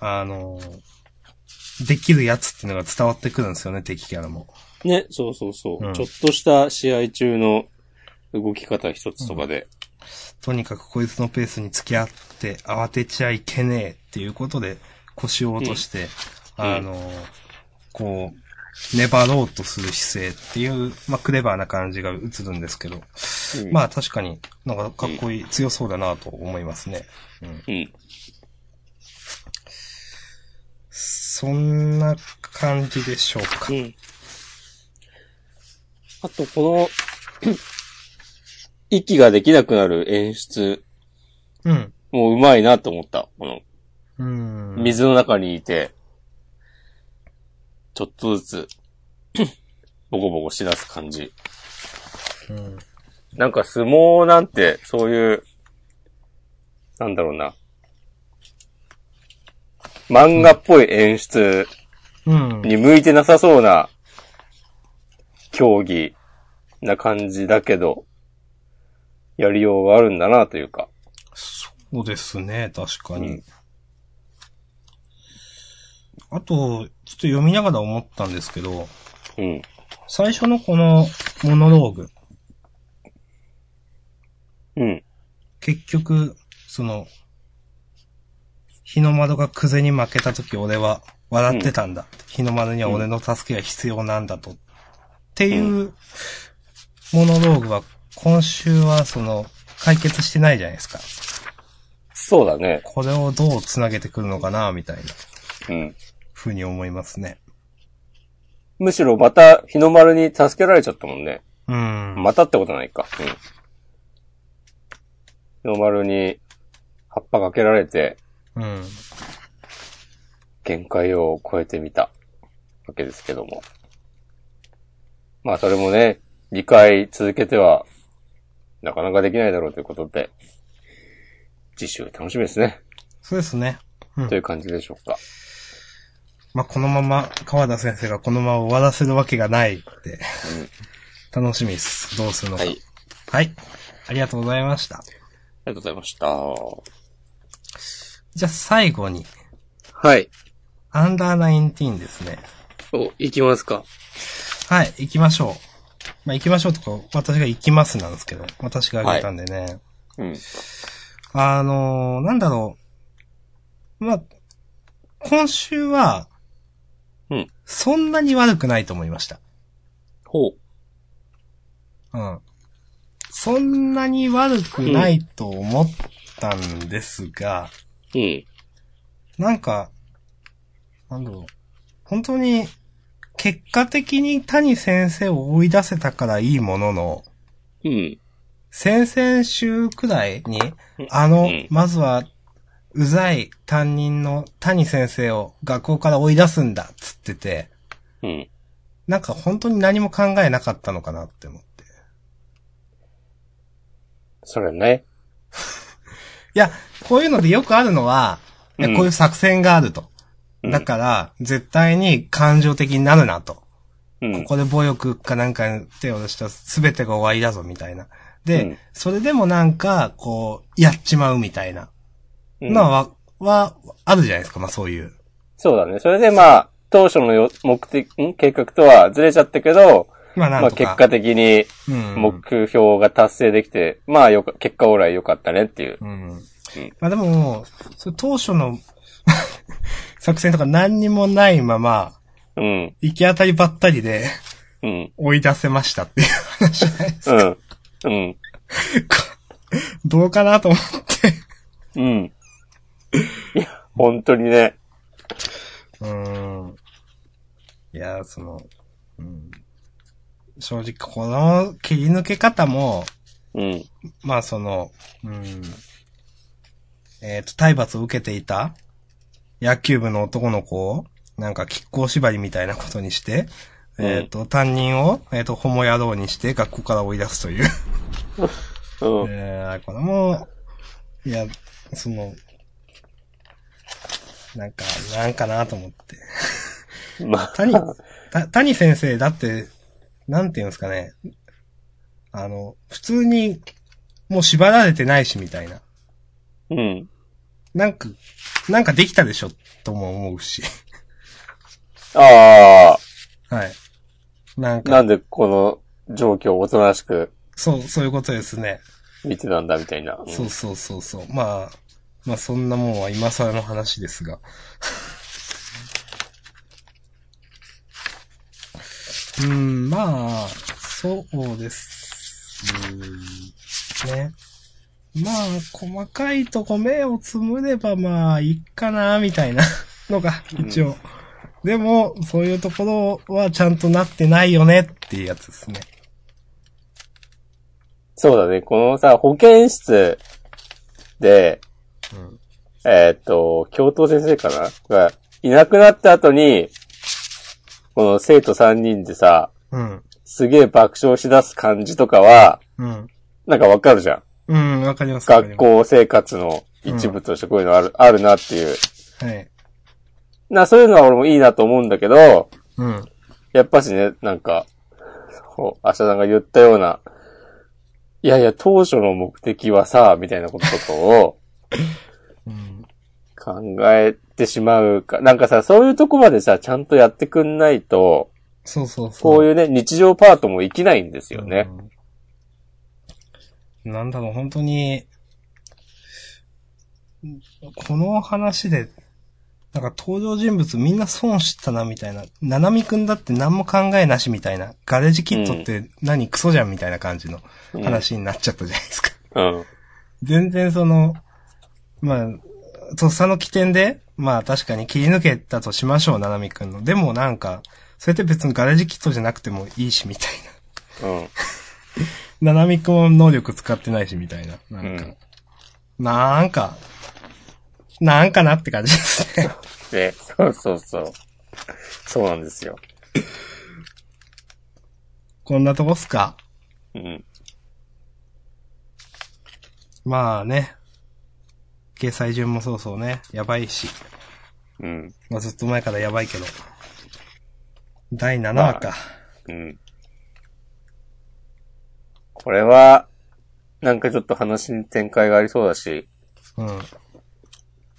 あの、できるやつっていうのが伝わってくるんですよね、敵キャラも。ね、そうそうそう、うんちょっとした試合中の動き方一つとかで。とにかくこいつのペースに付き合って慌てちゃいけねえっていうことで腰を落として、うんあの、こう、粘ろうとする姿勢っていう、まあ、クレバーな感じが映るんですけど、うんまあ確かになんかかっこいい、強そうだなと思いますね。うん。うん。そんな感じでしょうかう。ん。あと、この、息ができなくなる演出、うん。もううまいなと思った。この、うん。水の中にいて、ちょっとずつ、ボコボコしだす感じ。うん。なんか相撲なんて、そういう、なんだろうな。漫画っぽい演出うん。に向いてなさそうな競技な感じだけど、やりようがあるんだなというか。そうですね、確かに。うんあと、ちょっと読みながら思ったんですけど、うん。最初のこのモノローグ、うん。結局、その、日の丸がクゼに負けた時俺は笑ってたんだ。日の丸には俺の助けが必要なんだと。っていうモノローグは今週はその解決してないじゃないですか。そうだね。これをどう繋げてくるのかな、みたいなうん。風に思いますね。むしろまた日の丸に助けられちゃったもんね。うん。またってことないか。うん。日の丸に葉っぱかけられて、うん。限界を超えてみたわけですけども。まあそれもね、2回続けては、なかなかできないだろうということで、次週楽しみですね。そうですね。うんという感じでしょうか。まあ、このまま、川田先生がこのまま終わらせるわけがないって、楽しみです。どうするのか。はい。はい。ありがとうございました。ありがとうございました。じゃあ最後に、はい。アンダーナインティーンですね。お、行きますか。はい、行きましょう。まあ、行きましょうとか、私が行きますなんですけど、私が挙げたんでね。うん。あのー、なんだろう。まあ、今週は、うん。そんなに悪くないと思いました。ほう。うん。そんなに悪くないと思ったんですが、うん。なんか、なんだろう。本当に、結果的に谷先生を追い出せたからいいものの、うん。先々週くらいに、あの、うんまずは、うざい担任の谷先生を学校から追い出すんだっつってて、うん。なんか本当に何も考えなかったのかなって思って。それね。いや、こういうのでよくあるのは、うんこういう作戦があると。うんだから、絶対に感情的になるなと。うん。ここで暴力かなんかに手を出したら全てが終わりだぞみたいな。で、うんそれでもなんか、こう、やっちまうみたいなうんのは、は、あるじゃないですか、まあそういう。そうだね。それでまあ、当初のよ目的、ん？計画とはずれちゃったけど、まあなんとか。まあ結果的にうん、目標が達成できて、まあよか、結果オーライ良かったねっていう。うん。まあでも、それ当初の 作戦とか何にもないまま、うん。行き当たりばったりでうん。追い出せましたっていう話じゃないですか。うん。うん。どうかなと思って。うん。いや、本当にね。うーん。いや、その、うん、正直、この切り抜け方も、うん。まあその、うん、えっ、と、体罰を受けていた野球部の男の子を、なんか、亀甲縛りみたいなことにして、うんえっ、と、担任を、えっ、と、ホモ野郎にして学校から追い出すという。うん。えー、これも、いや、その、なんか、なんかなと思って。まあ、谷、た谷先生、だって、なんていうんですかね。あの、普通に、もう縛られてないし、みたいな。うん。なんか、なんかできたでしょ、とも思うし。ああ、はい。なんか、なんでこの状況をおとなしくそう、そういうことですね。見てたんだみたいな。うんそうそうそうそう。まあ、まあそんなもんは今更の話ですが。うん、まあ、そうです。ね。まあ、細かいとこ目をつむればまあ、いいかな、みたいなのが、一応。でも、そういうところはちゃんとなってないよねっていうやつですね。そうだね。このさ、保健室で、うん。えーっと、教頭先生かなが、いなくなった後に、この生徒3人でさ、うん。すげえ爆笑し出す感じとかは、うん。なんかわかるじゃん。うん、わかります。学ま校生活の一部としてこういうのある、あるなっていう。すはい。な、そういうのは俺もいいなと思うんだけど、うん。やっぱしね、なんか、そう、明日さんが言ったような、いやいや、当初の目的はさ、みたいなこととかをうん。考えてしまうか。なんかさ、そういうとこまでさ、ちゃんとやってくんないと、そうそうそう。こういうね、日常パートも生きないんですよね。うん。なんだろう、本当に、この話で、なんか登場人物みんな損したなみたいな。ななみくんだって何も考えなしみたいな。ガレージキットって何クソじゃんみたいな感じのうん話になっちゃったじゃないですか。うん。全然その、まあ、とっさの起点で、まあ確かに切り抜けたとしましょう、ななみくんの。でもなんか、それって別にガレージキットじゃなくてもいいし、みたいな。うん。ななみくんは能力使ってないし、みたいな。なんか、うんなんか、なんかなって感じですね。ね、そうそうそう。そうなんですよ。こんなとこっすか。うん。まあね。掲載順もそうそうね。やばいし。うん。まあずっと前からやばいけど。第7話か。うん。これは、なんかちょっと話に展開がありそうだし、うん。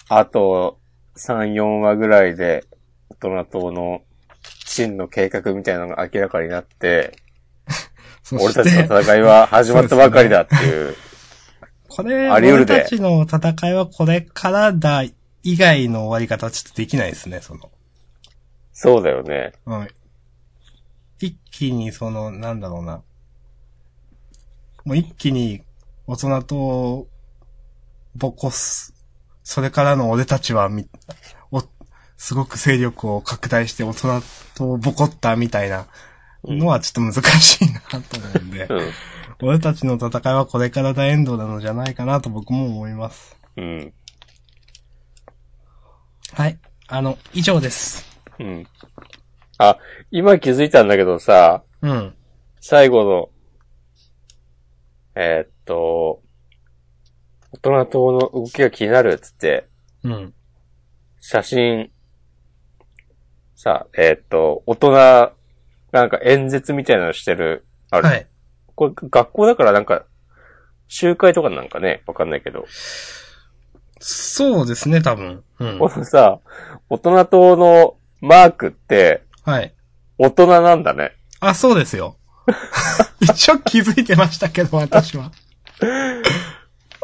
あと、3、4話ぐらいで、大人党の真の計画みたいなのが明らかになって、そ俺たちの戦いは始まったばかりだっていう。これ、あり得るで俺たちの戦いはこれからだ以外の終わり方はちょっとできないですね、その。そうだよね。うん。一気にその、なんだろうな。もう一気に大人とボコす。それからの俺たちはみ、お、すごく勢力を拡大して大人とボコったみたいなのはちょっと難しいなと思うんで、うん。俺たちの戦いはこれから大エンドなのじゃないかなと僕も思います。うん。はい。あの、以上です。うん。あ、今気づいたんだけどさ、うん。最後の、えーっと、大人党の動きが気になるっつって、うん。写真、さ、えーっと、大人がなんか演説みたいなのしてる、ある。はい。これ学校だからなんか、集会とかなんかね、わかんないけど。そうですね、多分。うん。このさ、大人党のマークって、はい。大人なんだね。あ、そうですよ。一応気づいてましたけど、私は。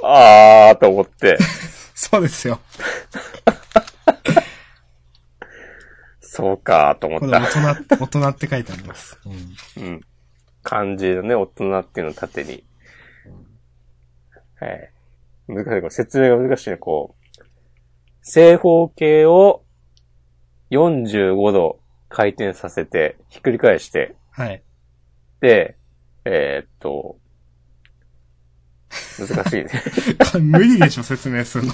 あーと思って、そうですよ。そうかーと思った。大人、大人って書いてあります。うん。うん。漢字のね、大人っていうのを縦に。はい。難しい。これ説明が難しいね。こう、正方形を45度回転させて、ひっくり返して、はい。で、えーっと、難しいね。無理でしょ、説明するの。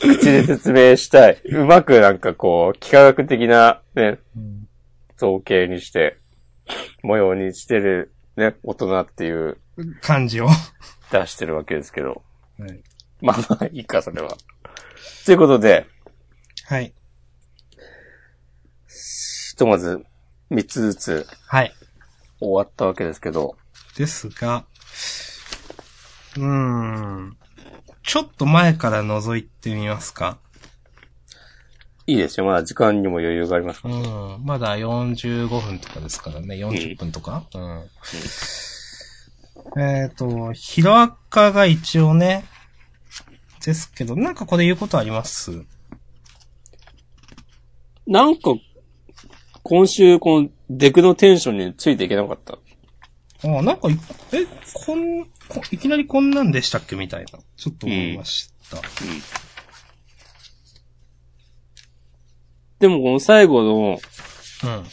口で説明したい。うまくなんかこう、幾何学的なね、うん。造形にして、模様にしてるね、大人っていう漢字を。出してるわけですけど。はい。まあまあいいか、それは。ということで、はい。ひとまず3つずつはい。終わったわけですけど、ですが、うーん。ちょっと前から覗いてみますかいいですよ。まだ時間にも余裕がありますかうら。ん。まだ45分とかですからね。40分とか。うん。えっ、と、ヒロアカが一応ね、ですけど、なんかこれ言うことあります？なんか、今週、この、デクのテンションについていけなかった。あなんかい、え、こん、こいきなりこんなんでしたっけ？みたいな。ちょっと思いました。でも、この最後の、うん。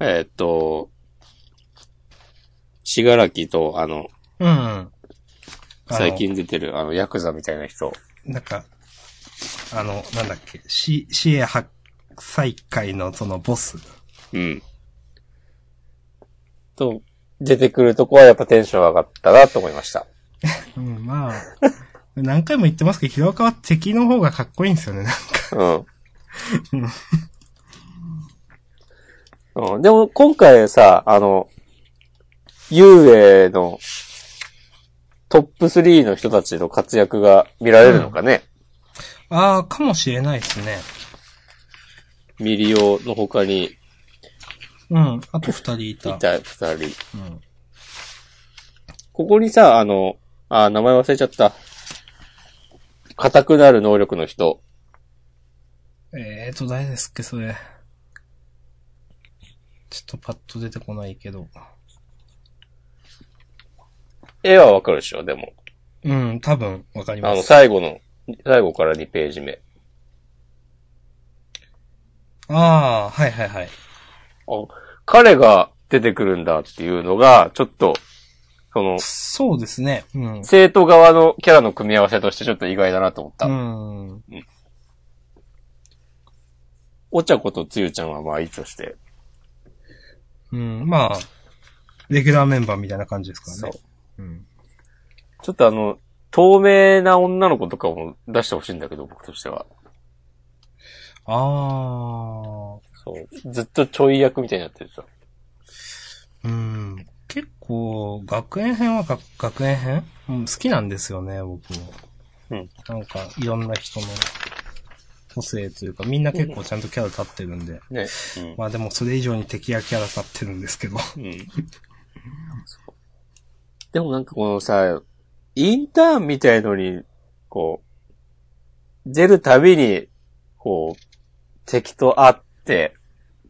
えーっと、しがらきと、あの、うん。あの最。近出てる、あの、ヤクザみたいな人。なんか、あの、なんだっけ、し、市営発災会のそのボス。うん。と、出てくるとこはやっぱテンション上がったなと思いました。うん、まあ、何回も言ってますけど、ヒロアカは敵の方がかっこいいんですよね、なんか。うん。うん、でも今回さ、あの、遊泳のトップ3の人たちの活躍が見られるのかね、ああ、かもしれないですね。ミリオの他にうん。あと二人いいた。た二人。うん。ここにさ、あの、あ、名前忘れちゃった。硬くなる能力の人。えーと、誰ですっけ、それ。ちょっとパッと出てこないけど。絵はわかるでしょ、でも。うん、多分、わかりあの、ます。最後の、最後から2ページ目。ああ、はいはいはい。あ、彼が出てくるんだっていうのが、ちょっと、その、そうですね。うん。生徒側のキャラの組み合わせとしてちょっと意外だなと思った。うん。お茶子とつゆちゃんはまあいいとして。うん、まあ、レギュラーメンバーみたいな感じですからそうね。。うん。ちょっとあの、透明な女の子とかも出してほしいんだけど、僕としては。ああ、そう。ずっとちょい役みたいになってるさ。うん。結構、学園編はが学園編、うん、好きなんですよね、僕も。うん。なんか、いろんな人の個性というか、みんな結構ちゃんとキャラ立ってるんで。ね。まあでもそれ以上に敵やキャラ立ってるんですけど。うん。うん。でもなんかこのさ、インターンみたいのに、こう、出るたびに、こう、敵と会って、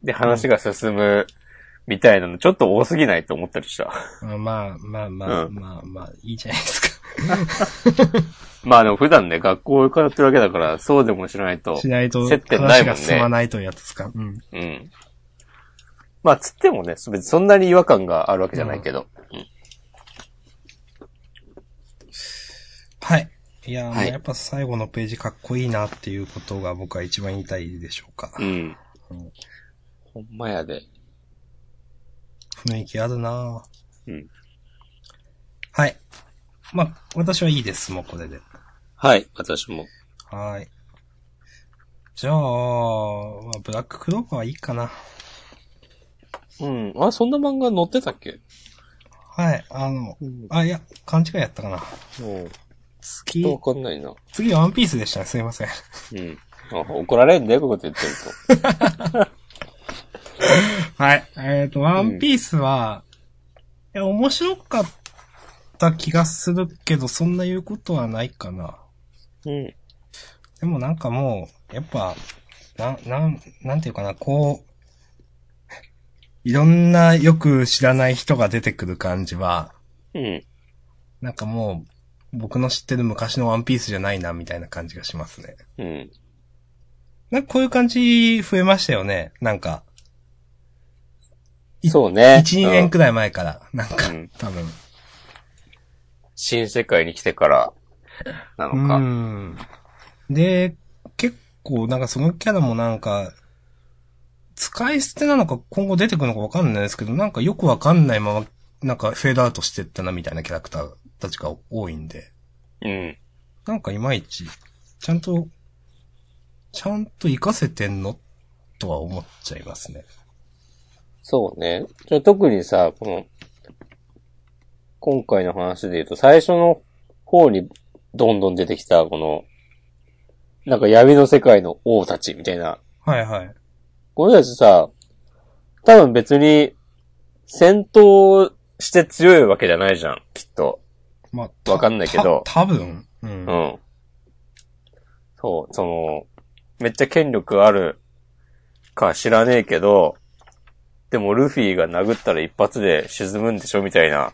で話が進む、みたいなのちょっと多すぎないと思ったりした？まあまあまあまあまあ、いいじゃないですか。まあでも普段ね、学校通ってるわけだから、そうでもしないと。しないと接点ないもんね進まないというやつですか。うん。うん。まあ、つってもね、別にそんなに違和感があるわけじゃないけど。はい。いやー、はいやっぱ最後のページかっこいいなっていうことが僕は一番言いたいでしょうか。うん。うんほんまやで。雰囲気あるなうん。はい。まあ、私はいいです、もうこれで。はい、私も。はい。じゃあ、まあ、ブラッククローバーはいいかな。うん。あ、そんな漫画載ってたっけ？はい。あの、うん。あ、いや、勘違いやったかな。もう、次、わかんないな。次ワンピースでしたね。すいません。うん。あ怒られんだよ、こういうこと言ってる はい。えっ、と、ワンピースは、いや、面白かった気がするけど、そんな言うことはないかな。と。うん。でもなんかもう、やっぱ、な、なん、なんていうかな、こう、いろんなよく知らない人が出てくる感じは、うん。なんかもう、僕の知ってる昔のワンピースじゃないな、みたいな感じがしますね。うん。なんかこういう感じ増えましたよね。なんか、いそうね。1、2年くらい。らい前から、なんかうん、多分。新世界に来てから、なのか。うん。で、結構なんかそのキャラもなんか、使い捨てなのか今後出てくるのかわかんないですけど、なんかよくわかんないまま、なんかフェードアウトしてったなみたいなキャラクターたちが多いんで、うん。なんかいまいち、ちゃんと、ちゃんと活かせてんのとは思っちゃいますね。そうね。ちょ特にさ、この、今回の話で言うと、最初の方にどんどん出てきた、この、なんか闇の世界の王たちみたいな。はいはい。この人たちさ、多分別に戦闘して強いわけじゃないじゃん、きっと。まあ、たわかんないけどた多分。うん。うん。そう、その、めっちゃ権力あるか知らねえけど、でもルフィが殴ったら一発で沈むんでしょみたいな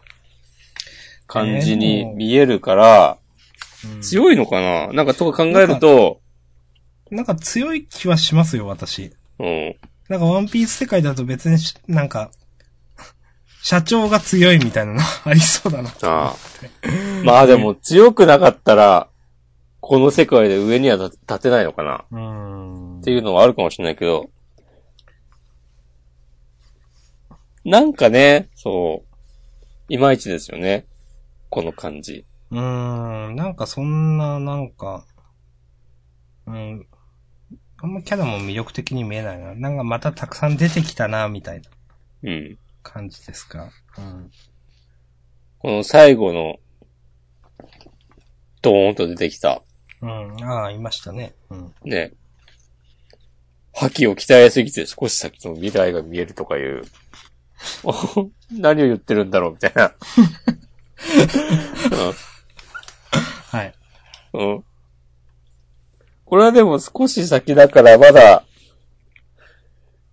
感じにも見えるから、うん強いのかな？なんかとか考えると、なんか強い気はしますよ、私。うん。なんかワンピース世界だと別にし、なんか、社長が強いみたいなの ありそうだな。ああ。まあでも強くなかったら、この世界で上には立立てないのかな？うーん。っていうのはあるかもしれないけど、なんかね、そう、いまいちですよね。この感じ。うーん、なんかそんな、なんか、うん、あんまキャラも魅力的に見えないな。なんかまたたくさん出てきたな、みたいなうん。感じですか？うん。この最後の、ドーンと出てきた、うん、ああ、いましたね。うん。ね。覇気を鍛えすぎて少し先の未来が見えるとかいう、何を言ってるんだろうみたいな。は い。うん。うん。これはでも少し先だからまだ、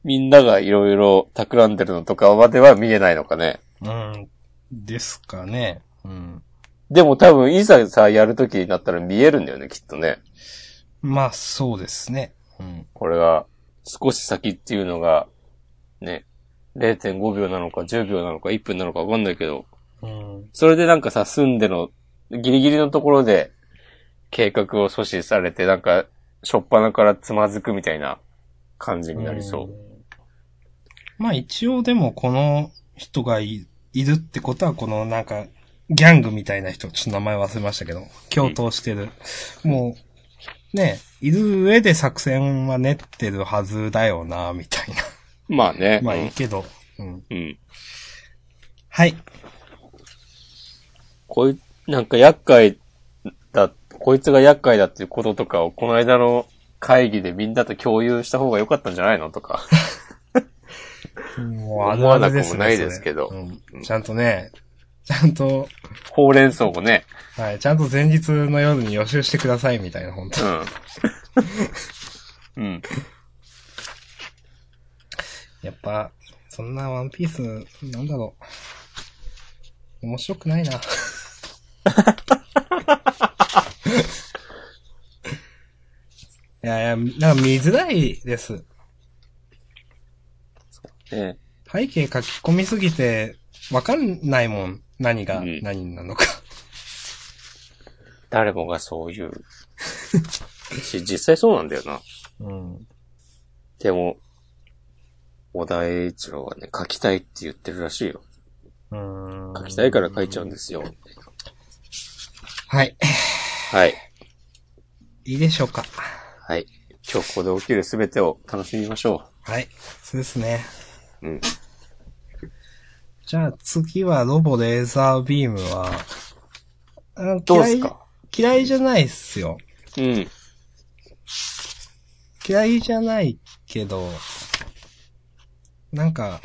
みんながいろいろ企んでるのとかまでは見えないのかね。うん。ですかね。うん。でも多分いざさ、やるときになったら見えるんだよね、きっとね。まあ、そうですね。うん。これが少し先っていうのが、ね、0.5秒なのか10秒なのか1分なのかわかんないけど、うん。それでなんかさ、住んでの、ギリギリのところで計画を阻止されて、なんか、しょっぱなからつまずくみたいな感じになりそう。まあ一応でもこの人がいいるってことはこのなんかギャングみたいな人、ちょっと名前忘れましたけど、共闘してる。もう、ね、いる上で作戦は練ってるはずだよな、みたいな。まあね。まあいいけど。うん。うん。うん。はい。こい、なんか厄介だ、こいつが厄介だっていうこととかをこの間の会議でみんなと共有した方が良かったんじゃないのとか。もう思わなくもないですけどちゃんとね、ちゃんと、ほうれん草をね。はい、ちゃんと前日の夜に予習してください、みたいな、本当うん。うん。やっぱ、そんなワンピース、なんだろう。面白くないな。いやいや、なんか見づらいです。ね背景書き込みすぎて、わかんないもん。何がうん何なのか。誰もがそういう。し、実際そうなんだよな。うん。でも、小田栄一郎はね、書きたいって言ってるらしいよ。うーん。書きたいから書いちゃうんですよ。はい。はい。いいでしょうか。はい。今日ここで起きるすべてを楽しみましょはい。そうですね。う。うん。じゃあ次はロボレーザービームは、あの嫌いどうすか？嫌いじゃないっすよ。うん。嫌いじゃないけど、なんか、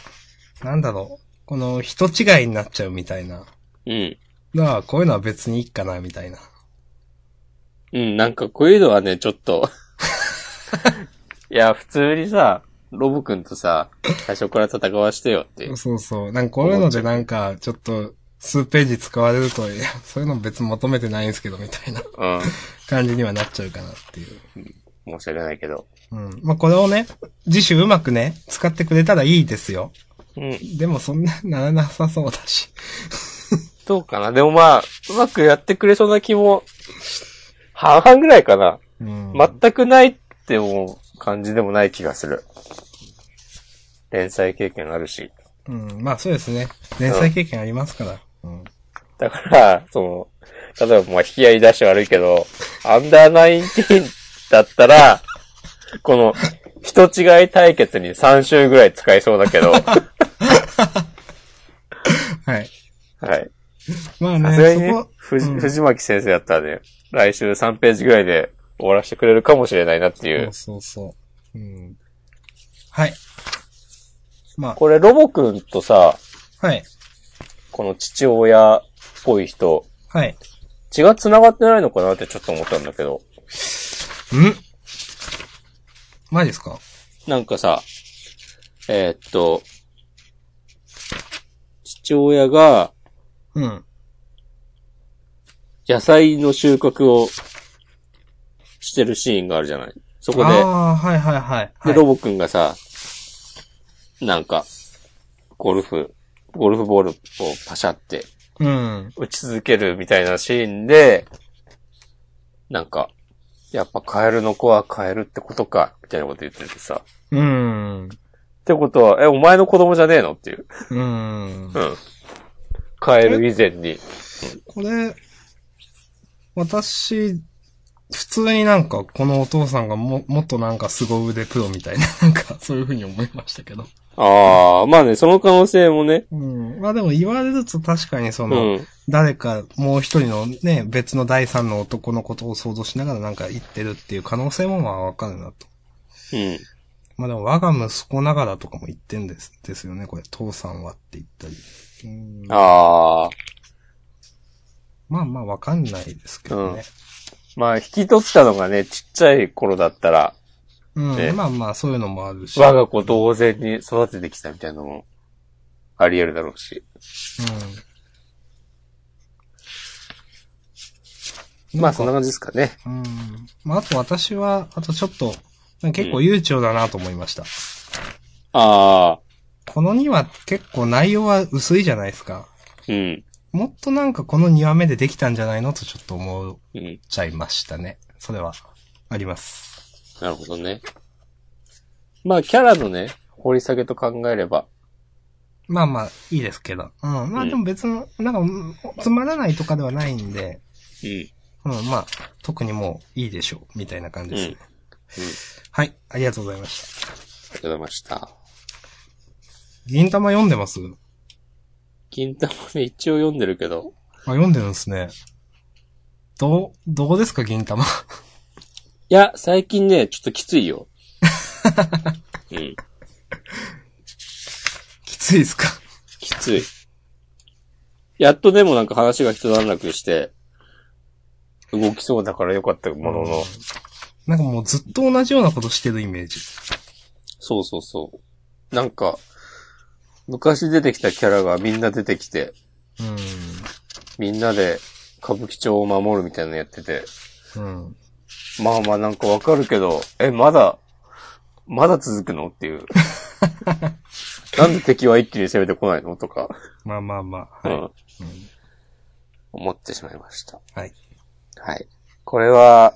なんだろう。この人違いになっちゃうみたいな。うん。のは、こういうのは別にいいかな、みたいな。うん、なんかこういうのはね、ちょっと。いや、普通にさ、ロボくんとさ、最初から戦わしてよって。そうそう。なんかこういうのでなんか、ちょっと、数ページ使われると、いや、そういうの別に求めてないんですけど、みたいなうん。感じにはなっちゃうかなっていう。申し訳ないけど。うん。まあ、これをね、次週うまくね、使ってくれたらいいですよ。うん。でもそんな、ならなさそうだし。どうかなでもまあ、うまくやってくれそうな気も、半々ぐらいかな。うん。全くないってもう感じでもない気がする。連載経験あるし。うん。まあそうですね。連載経験ありますから。うん。だから、その、例えばまあ引き合い出し悪いけど、アンダーナインティーンだったら、この、人違い対決に3週ぐらい使いそうだけど、ははい。い。まあさすがにね、藤うん藤巻先生だったらね、来週3ページぐらいで終わらせてくれるかもしれないなっていそうう。そうそう。うん。はい。まこれ、ロボくんとさ、あ、はい。この父親っぽい人、はい。血が繋がってないのかなってちょっと思ったんだけど。ん？マジですか？なんかさ、えーっと、父親がうん。野菜の収穫をしてるシーンがあるじゃない。そこで、ああ、はいはいはい。で、はいロボくんがさ、なんか、ゴルフ、ゴルフボールをパシャってうん。打ち続けるみたいなシーンで、なんか、やっぱカエルの子はカエルってことか、みたいなこと言っててさ。うん。ってことは、え、お前の子供じゃねえのっていう。うんう。ん。カエル以前に。これ、私、普通になんかこのお父さんがも、もっとなんか凄腕プロみたいな、なんかそういう風に思いましたけど。ああ、まあね、その可能性もね。うん。まあでも言われると確かにそうの、ん。誰かもう一人のね、別の第三の男のことを想像しながらなんか言ってるっていう可能性もまあわかるなと。うん。まあでも我が息子ながらとかも言ってんです、ですよね、これ。父さんはって言ったり。うんああ。まあまあわかんないですけどね。まあ、引き取ったのがね、ちっちゃい頃だったら、うん。ねまあまあそういうのもあるし。我が子同然に育ててきたみたいなのも、あり得るだろうし。うん。まあ、そんなな感じですかね。うん。まああと私は、あとちょっと、結構悠長だなと思いました。ああ。この2話結構内容は薄いじゃないですか。うん。もっとなんかこの2話目でできたんじゃないのとちょっと思っうん。ちゃいましたね。それは、あります。なるほどね。まあ、キャラのね、掘り下げと考えれば。まあまあ、いいですけど。うん。まあでも別の、なんかうん、つまらないとかではないんで、うん。うん、まあ、特にもういいでしょう、みたいな感じですね。うん。はい、ありがとうございました。ありがとうございました。銀玉読んでます？金玉ね、一応読んでるけど。あ、読んでるんですね。どう、どうですか、銀玉？いや、最近ね、ちょっときついよ。うん。きついですか？きつい。やっとでもなんか話が一段落して、動きそうだからよかったものの。なんかもうずっと同じようなことしてるイメージ。そうそうそう。なんか、昔出てきたキャラがみんな出てきて、うん。みんなで歌舞伎町を守るみたいなのやってて、うん。まあまあなんかわかるけど、え、まだ、まだ続くの？っていう。なんで敵は一気に攻めてこないの？とか、まあまあまあ、はい。うん、思ってしまいました。はい。はい。これは、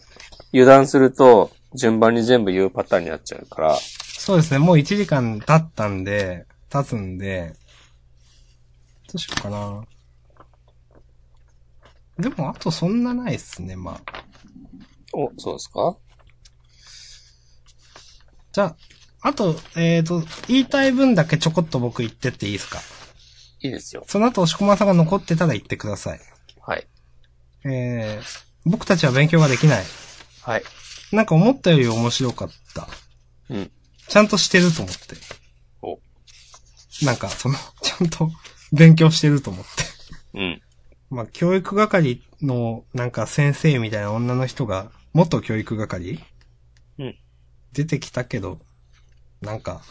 油断すると、順番に全部言うパターンになっちゃうから、そうですね、もう1時間経ったんで、経つんで、どうしようかな。でも、あとそんなないっすね、まあ。お、そうですか？じゃあ、あと、えっ、と、言いたい分だけちょこっと僕言ってっていいですか？いいですよ。その後、押し込まさんが残ってたら言ってください。はい。えー、僕たちは勉強ができない。はい。なんか思ったより面白かった。うん。ちゃんとしてると思って。お。なんか、その、ちゃんと勉強してると思って。うん。まあ、教育係の、なんか先生みたいな女の人が、元教育係うん。出てきたけど、なんか、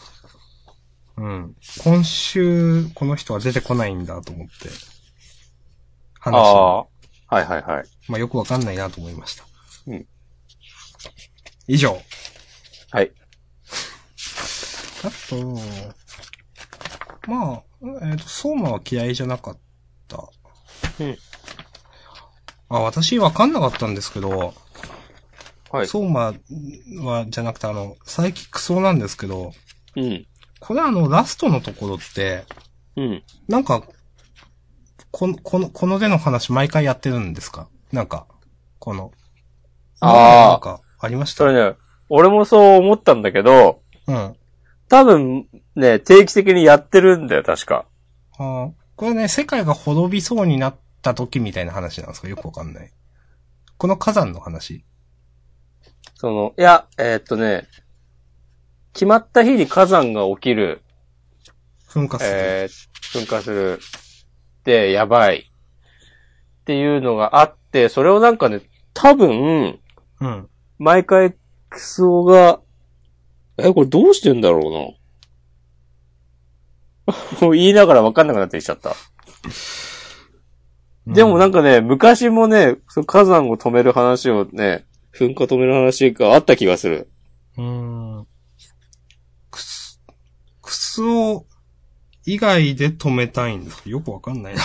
うん。今週、この人は出てこないんだと思って。あ話あ。はいはいはい。まあ、よくわかんないなと思いました。うん。以上。はい。あと、まあ、えっ、と、相馬は嫌いじゃなかった。うん。あ、私わかんなかったんですけど、はい。相馬は、じゃなくてあの、サイキックソなんですけど、うん。これあの、ラストのところって、うん。なんか、この、この、この手の話毎回やってるんですか？なんか、この。あーなんか、ありました？それね、俺もそう思ったんだけど、うん。多分ね、定期的にやってるんだよ、確か。あーこれね、世界が滅びそうになった時みたいな話なんですか？よくわかんない。この火山の話その、いや、えーっとね、決まった日に火山が起きる、噴火する。えー、噴火する。で、やばい。っていうのがあって、それをなんかね、多分、うん。毎回クソが、え、これどうしてんだろうな。もう言いながら分かんなくなってきちゃった。でもなんかね、昔もね、その火山を止める話をね、噴火止める話があった気がする。うーん。くす、くそ以外で止めたいんですかよくわかんないな。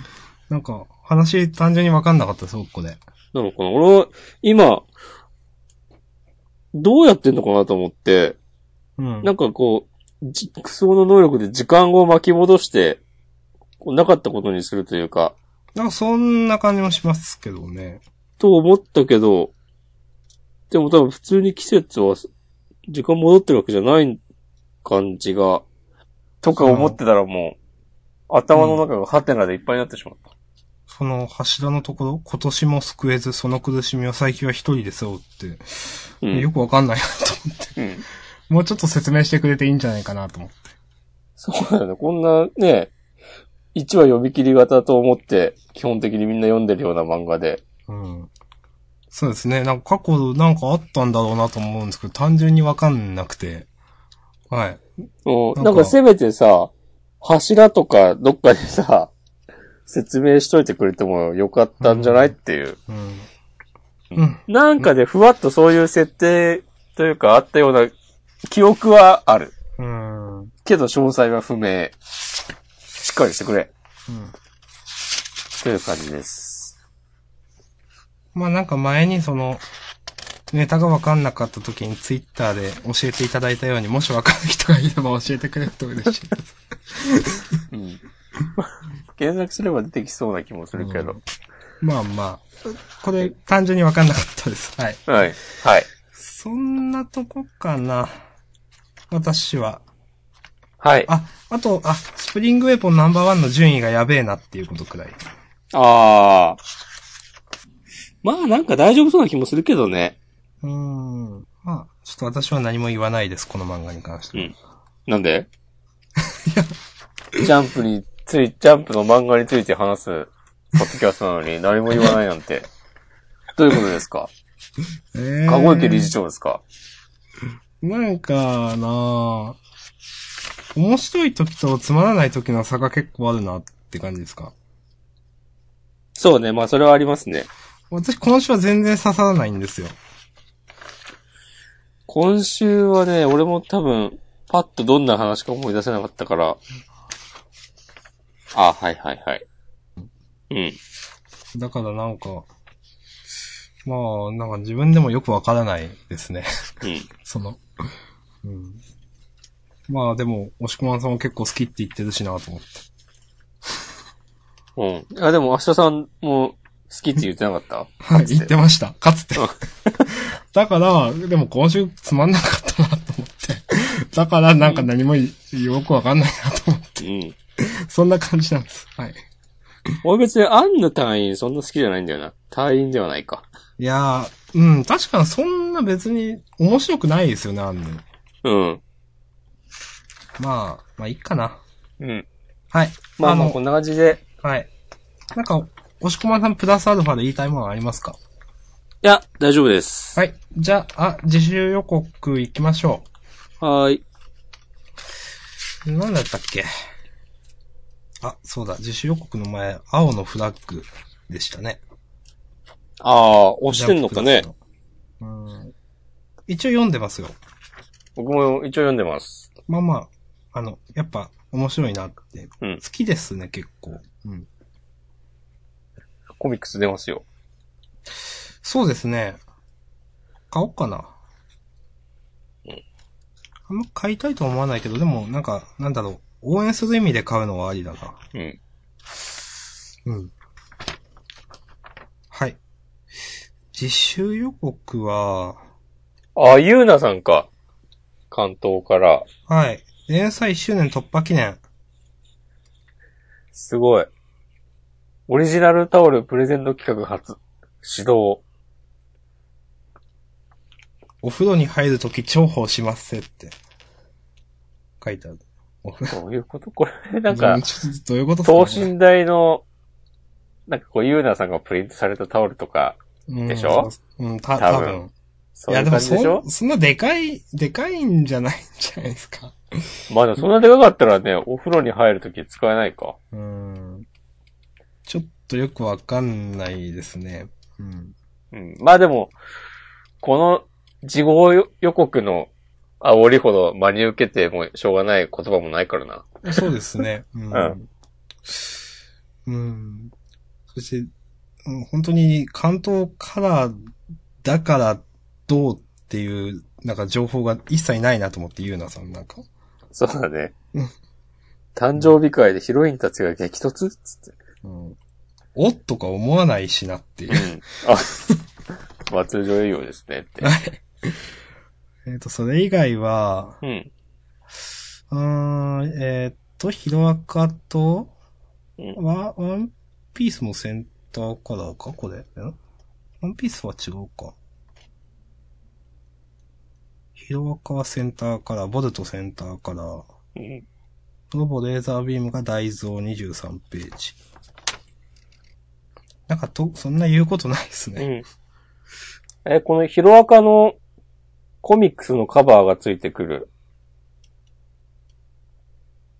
なんか、話単純にわかんなかったです、ここで。なのかな俺は、今、どうやってんのかなと思って、うん。なんかこう、じクソの能力で時間を巻き戻して、こうなかったことにするというか、なんかそんな感じもしますけどね。と思ったけど、でも多分普通に季節は、時間戻ってるわけじゃない感じが、とか思ってたらもう、頭の中がハテナでいっぱいになってしまった。その柱のところ、今年も救えずその苦しみを最近は一人で背負って、うん。よくわかんないなと思って。うん。もうちょっと説明してくれていいんじゃないかなと思って。そうだよね。こんなね、1話読み切り型と思って、基本的にみんな読んでるような漫画で。うん。そうですね。なんか過去なんかあったんだろうなと思うんですけど、単純にわかんなくて。はい。うん。なんかせめてさ、柱とかどっかでさ、説明しといてくれてもよかったんじゃないっていう。うん。うん。なんかでふわっとそういう設定というかあったような記憶はある。うん。うん。けど詳細は不明。しっかりしてくれ。という感じです。まあなんか前にその、ネタがわかんなかった時にツイッターで教えていただいたように、もしわかる人がいれば教えてくれると嬉しいです。うん。検索すれば出てきそうな気もするけど。まあまあ、これ単純にわかんなかったです。はい。はい。はい。そんなとこかな。私は。はい。あ、あと、あ、スプリングウェポンナンバーワンの順位がやべえなっていうことくらい。ああ。まあなんか大丈夫そうな気もするけどね。うーん。まあ、ちょっと私は何も言わないです、この漫画に関しては。うん。なんで？ジャンプについ、ジャンプの漫画について話す、ポッドキャストなのに 何も言わないなんて。どういうことですか？えー籠池理事長ですか？なんかなぁ面白い時とつまらない時の差が結構あるなって感じですか？そうね。まあそれはありますね。私今週は全然刺さらないんですよ。今週はね、俺も多分、パッとどんな話か思い出せなかったから。あ、はいはいはい。うん。だからなんか、まあ、なんか自分でもよくわからないですね。うん。その、うん。まあでも、押し込まんさんも結構好きって言ってるしなと思って。うん。あ、でも、明日さんも好きって言ってなかった？はい、言ってました。かつてうん。だから、でも今週つまんなかったなと思って。だからなんか何もよくわかんないなと思って。うん。そんな感じなんです。はい。俺別にアンヌ隊員そんな好きじゃないんだよな。隊員ではないか。いやー、うん、確かにそんな別に面白くないですよね、あんね。うん。まあ、まあいいかな。うん。はい。のまあまあこんな感じで。はい。なんか、押し込まんさんプラスアルファで言いたいものありますか？いや、大丈夫です。はい。じゃあ、あ、自習予告行きましょはーい。う。何だったっけ？あ、そうだ、自習予告の前、青のフラッグでしたね。ああ、押してんのかね？うん。一応読んでますよ。僕も一応読んでます。まあまあ、あの、やっぱ面白いなって。うん好きですね、結構。うん。コミックス出ますよ。そうですね。買おうかな。あんま買いたいとは思わないけど、でもなんか、なんだろう。応援する意味で買うのはありだな。うん。うん。はい。実習予告は、あ、ゆうなさんか。関東から。はい。連載1周年突破記念。すごい。オリジナルタオルプレゼント企画初。始動。お風呂に入るとき重宝しますって。書いてある。どういうこと？これ、なんか、どういうこと？等身大の、なんかこう、ゆうなさんがプリントされたタオルとか、うんでしょ？うん、た、多分いや、でも感じでしょ？そ、そんなでかい、でかいんじゃないんじゃないですか。まあでもそんなでかかったらね、お風呂に入るとき使えないか。うん。ちょっとよくわかんないですね。うん。うん。まあでも、この、事後予告の煽りほど真に受けてもしょうがない言葉もないからな。そうですね。うん。うんうん。そして、うん本当に関東カラーだからどうっていう、なんか情報が一切ないなと思って、ゆうなさんなんか。そうだねうん。誕生日会でヒロインたちが激突つって。うん。おっとか思わないしなっていうう。ん。あ、まあ通常営業ですねって。えっと、それ以外は、うん。うーん、えっと、ヒロアカと、うんワワンピースもセンターカラーかこれ？んワンピースは違うか。ヒロアカはセンターカラー、ボルトセンターカラー。うん。ロボレーザービームが大蔵23ページ。なんかと、そんな言うことないですね。うん。え、このヒロアカのコミックスのカバーがついてくる。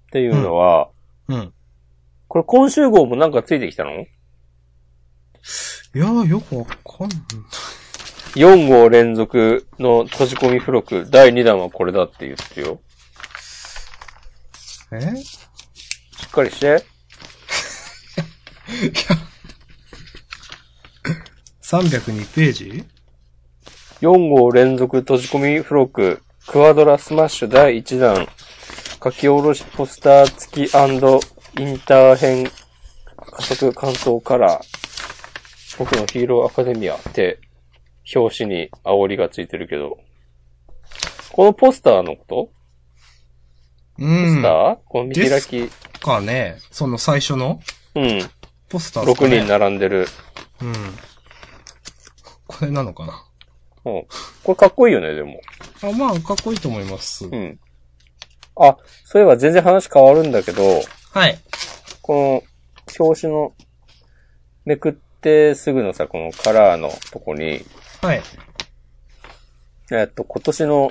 っていうのは、うん。これ今週号もなんかついてきたの？いやー、よくわかんない。?4 号連続の閉じ込み付録、第2弾はこれだって言ってよ。え？しっかりして。302ページ？4号連続閉じ込み付録、クワドラスマッシュ第1弾、描き下ろしポスター付きインターン編加速巻頭カラー、僕のヒーローアカデミアって、表紙に煽りがついてるけど、このポスターのこと？うポスん。タ。ー、この見開き、かね、その最初の？うん、ポスターですか6ね人並んでる。うん。これなのかな？うん。これかっこいいよね、でも。あ、まあ、かっこいいと思います。うん。あ、そういえば全然話変わるんだけど、はい。この、表紙の、めくってすぐのさ、このカラーのとこに、はい。えっと、今年の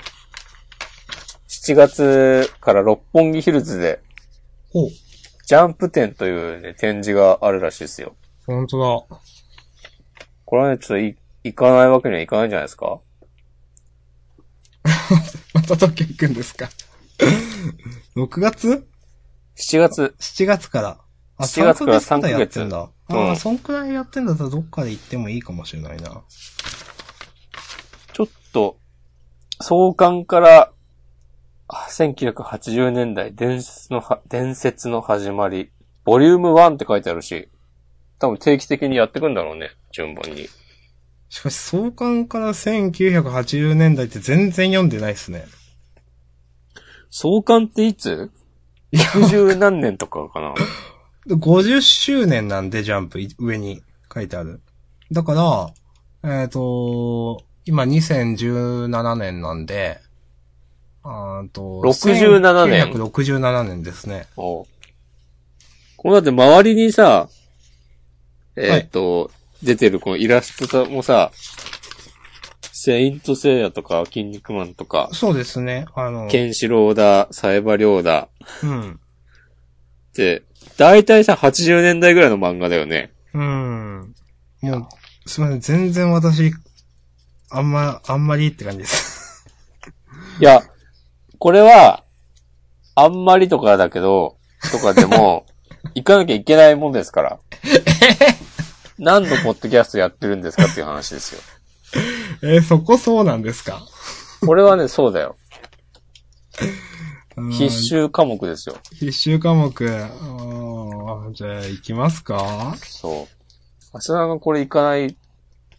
7月から六本木ヒルズで、ほう。ジャンプ展というね、展示があるらしいですよ。ほんとだ。これはね、ちょっとい行かないわけにはいかないんじゃないですか また東京行くんですか ?6 月？7月、?7 月から。あ、7月から3ヶ月やってんだ。うんああ、そんくらいやってんだったらどっかで行ってもいいかもしれないな。ちょっと、創刊から、あ1980年代伝説のは、伝説の始まり、ボリューム1って書いてあるし、多分定期的にやってくんだろうね、順番に。しかし、創刊から1980年代って全然読んでないですね。創刊っていつ ?60 何年とかかな？50周年なんで、ジャンプ、い上に書いてある。だから、えっ、と、今2017年なんで、あーと、67年1967年ですね。おうこのだって周りにさ、えーっと、出てるこのイラストもさ、セイントセイヤとか、筋肉マンとか、そうですね。あの、ケンシロウだ、サエバリョウだ、うん。って、だいたいさ、80年代ぐらいの漫画だよね。うん。もう、すみません。全然私、あんま、あんまりって感じです。いや、これは、あんまりとかだけど、とかでも、行かなきゃいけないもんですから。何のポッドキャストやってるんですかっていう話ですよ。えーそこそうなんですか？これはね、そうだよ。うん必修科目ですよ。必修科目。じゃあ、行きますか？そう。足田がこれ行かないっ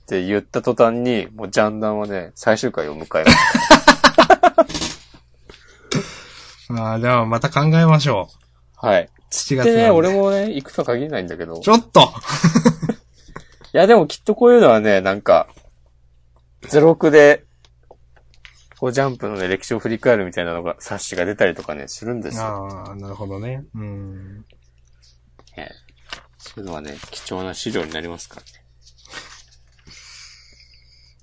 て言った途端に、もうジャンダンはね、最終回を迎えます。あーでは、また考えましょう。はい。7月なんでね、で。俺もね、行くとは限らないんだけど。ちょっといや、でもきっとこういうのはね、なんか、ゼロクでこうジャンプのね、歴史を振り返るみたいなのが、冊子が出たりとかね、するんですよ。ああ、なるほどね。うん。ええそういうのはね、貴重な資料になりますからね。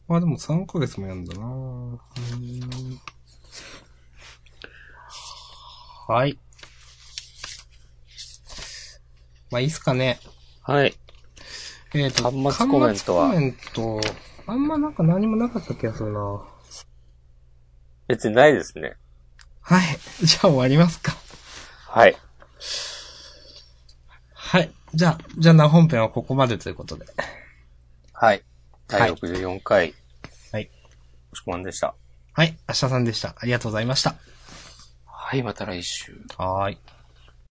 まあでも3ヶ月もやんだなうん。はい。まあいいっすかね。はい。えっ、と、端末コメントは？コメント、あんまなんか何もなかった気がするな別にないですね。はい。じゃあ終わりますか。はい。はい。じゃあ、じゃあな本編はここまでということで。はい。第はい64回。はい。おしこまんでした。はい。明日さんでした。ありがとうございました。はい、また来週。はーい。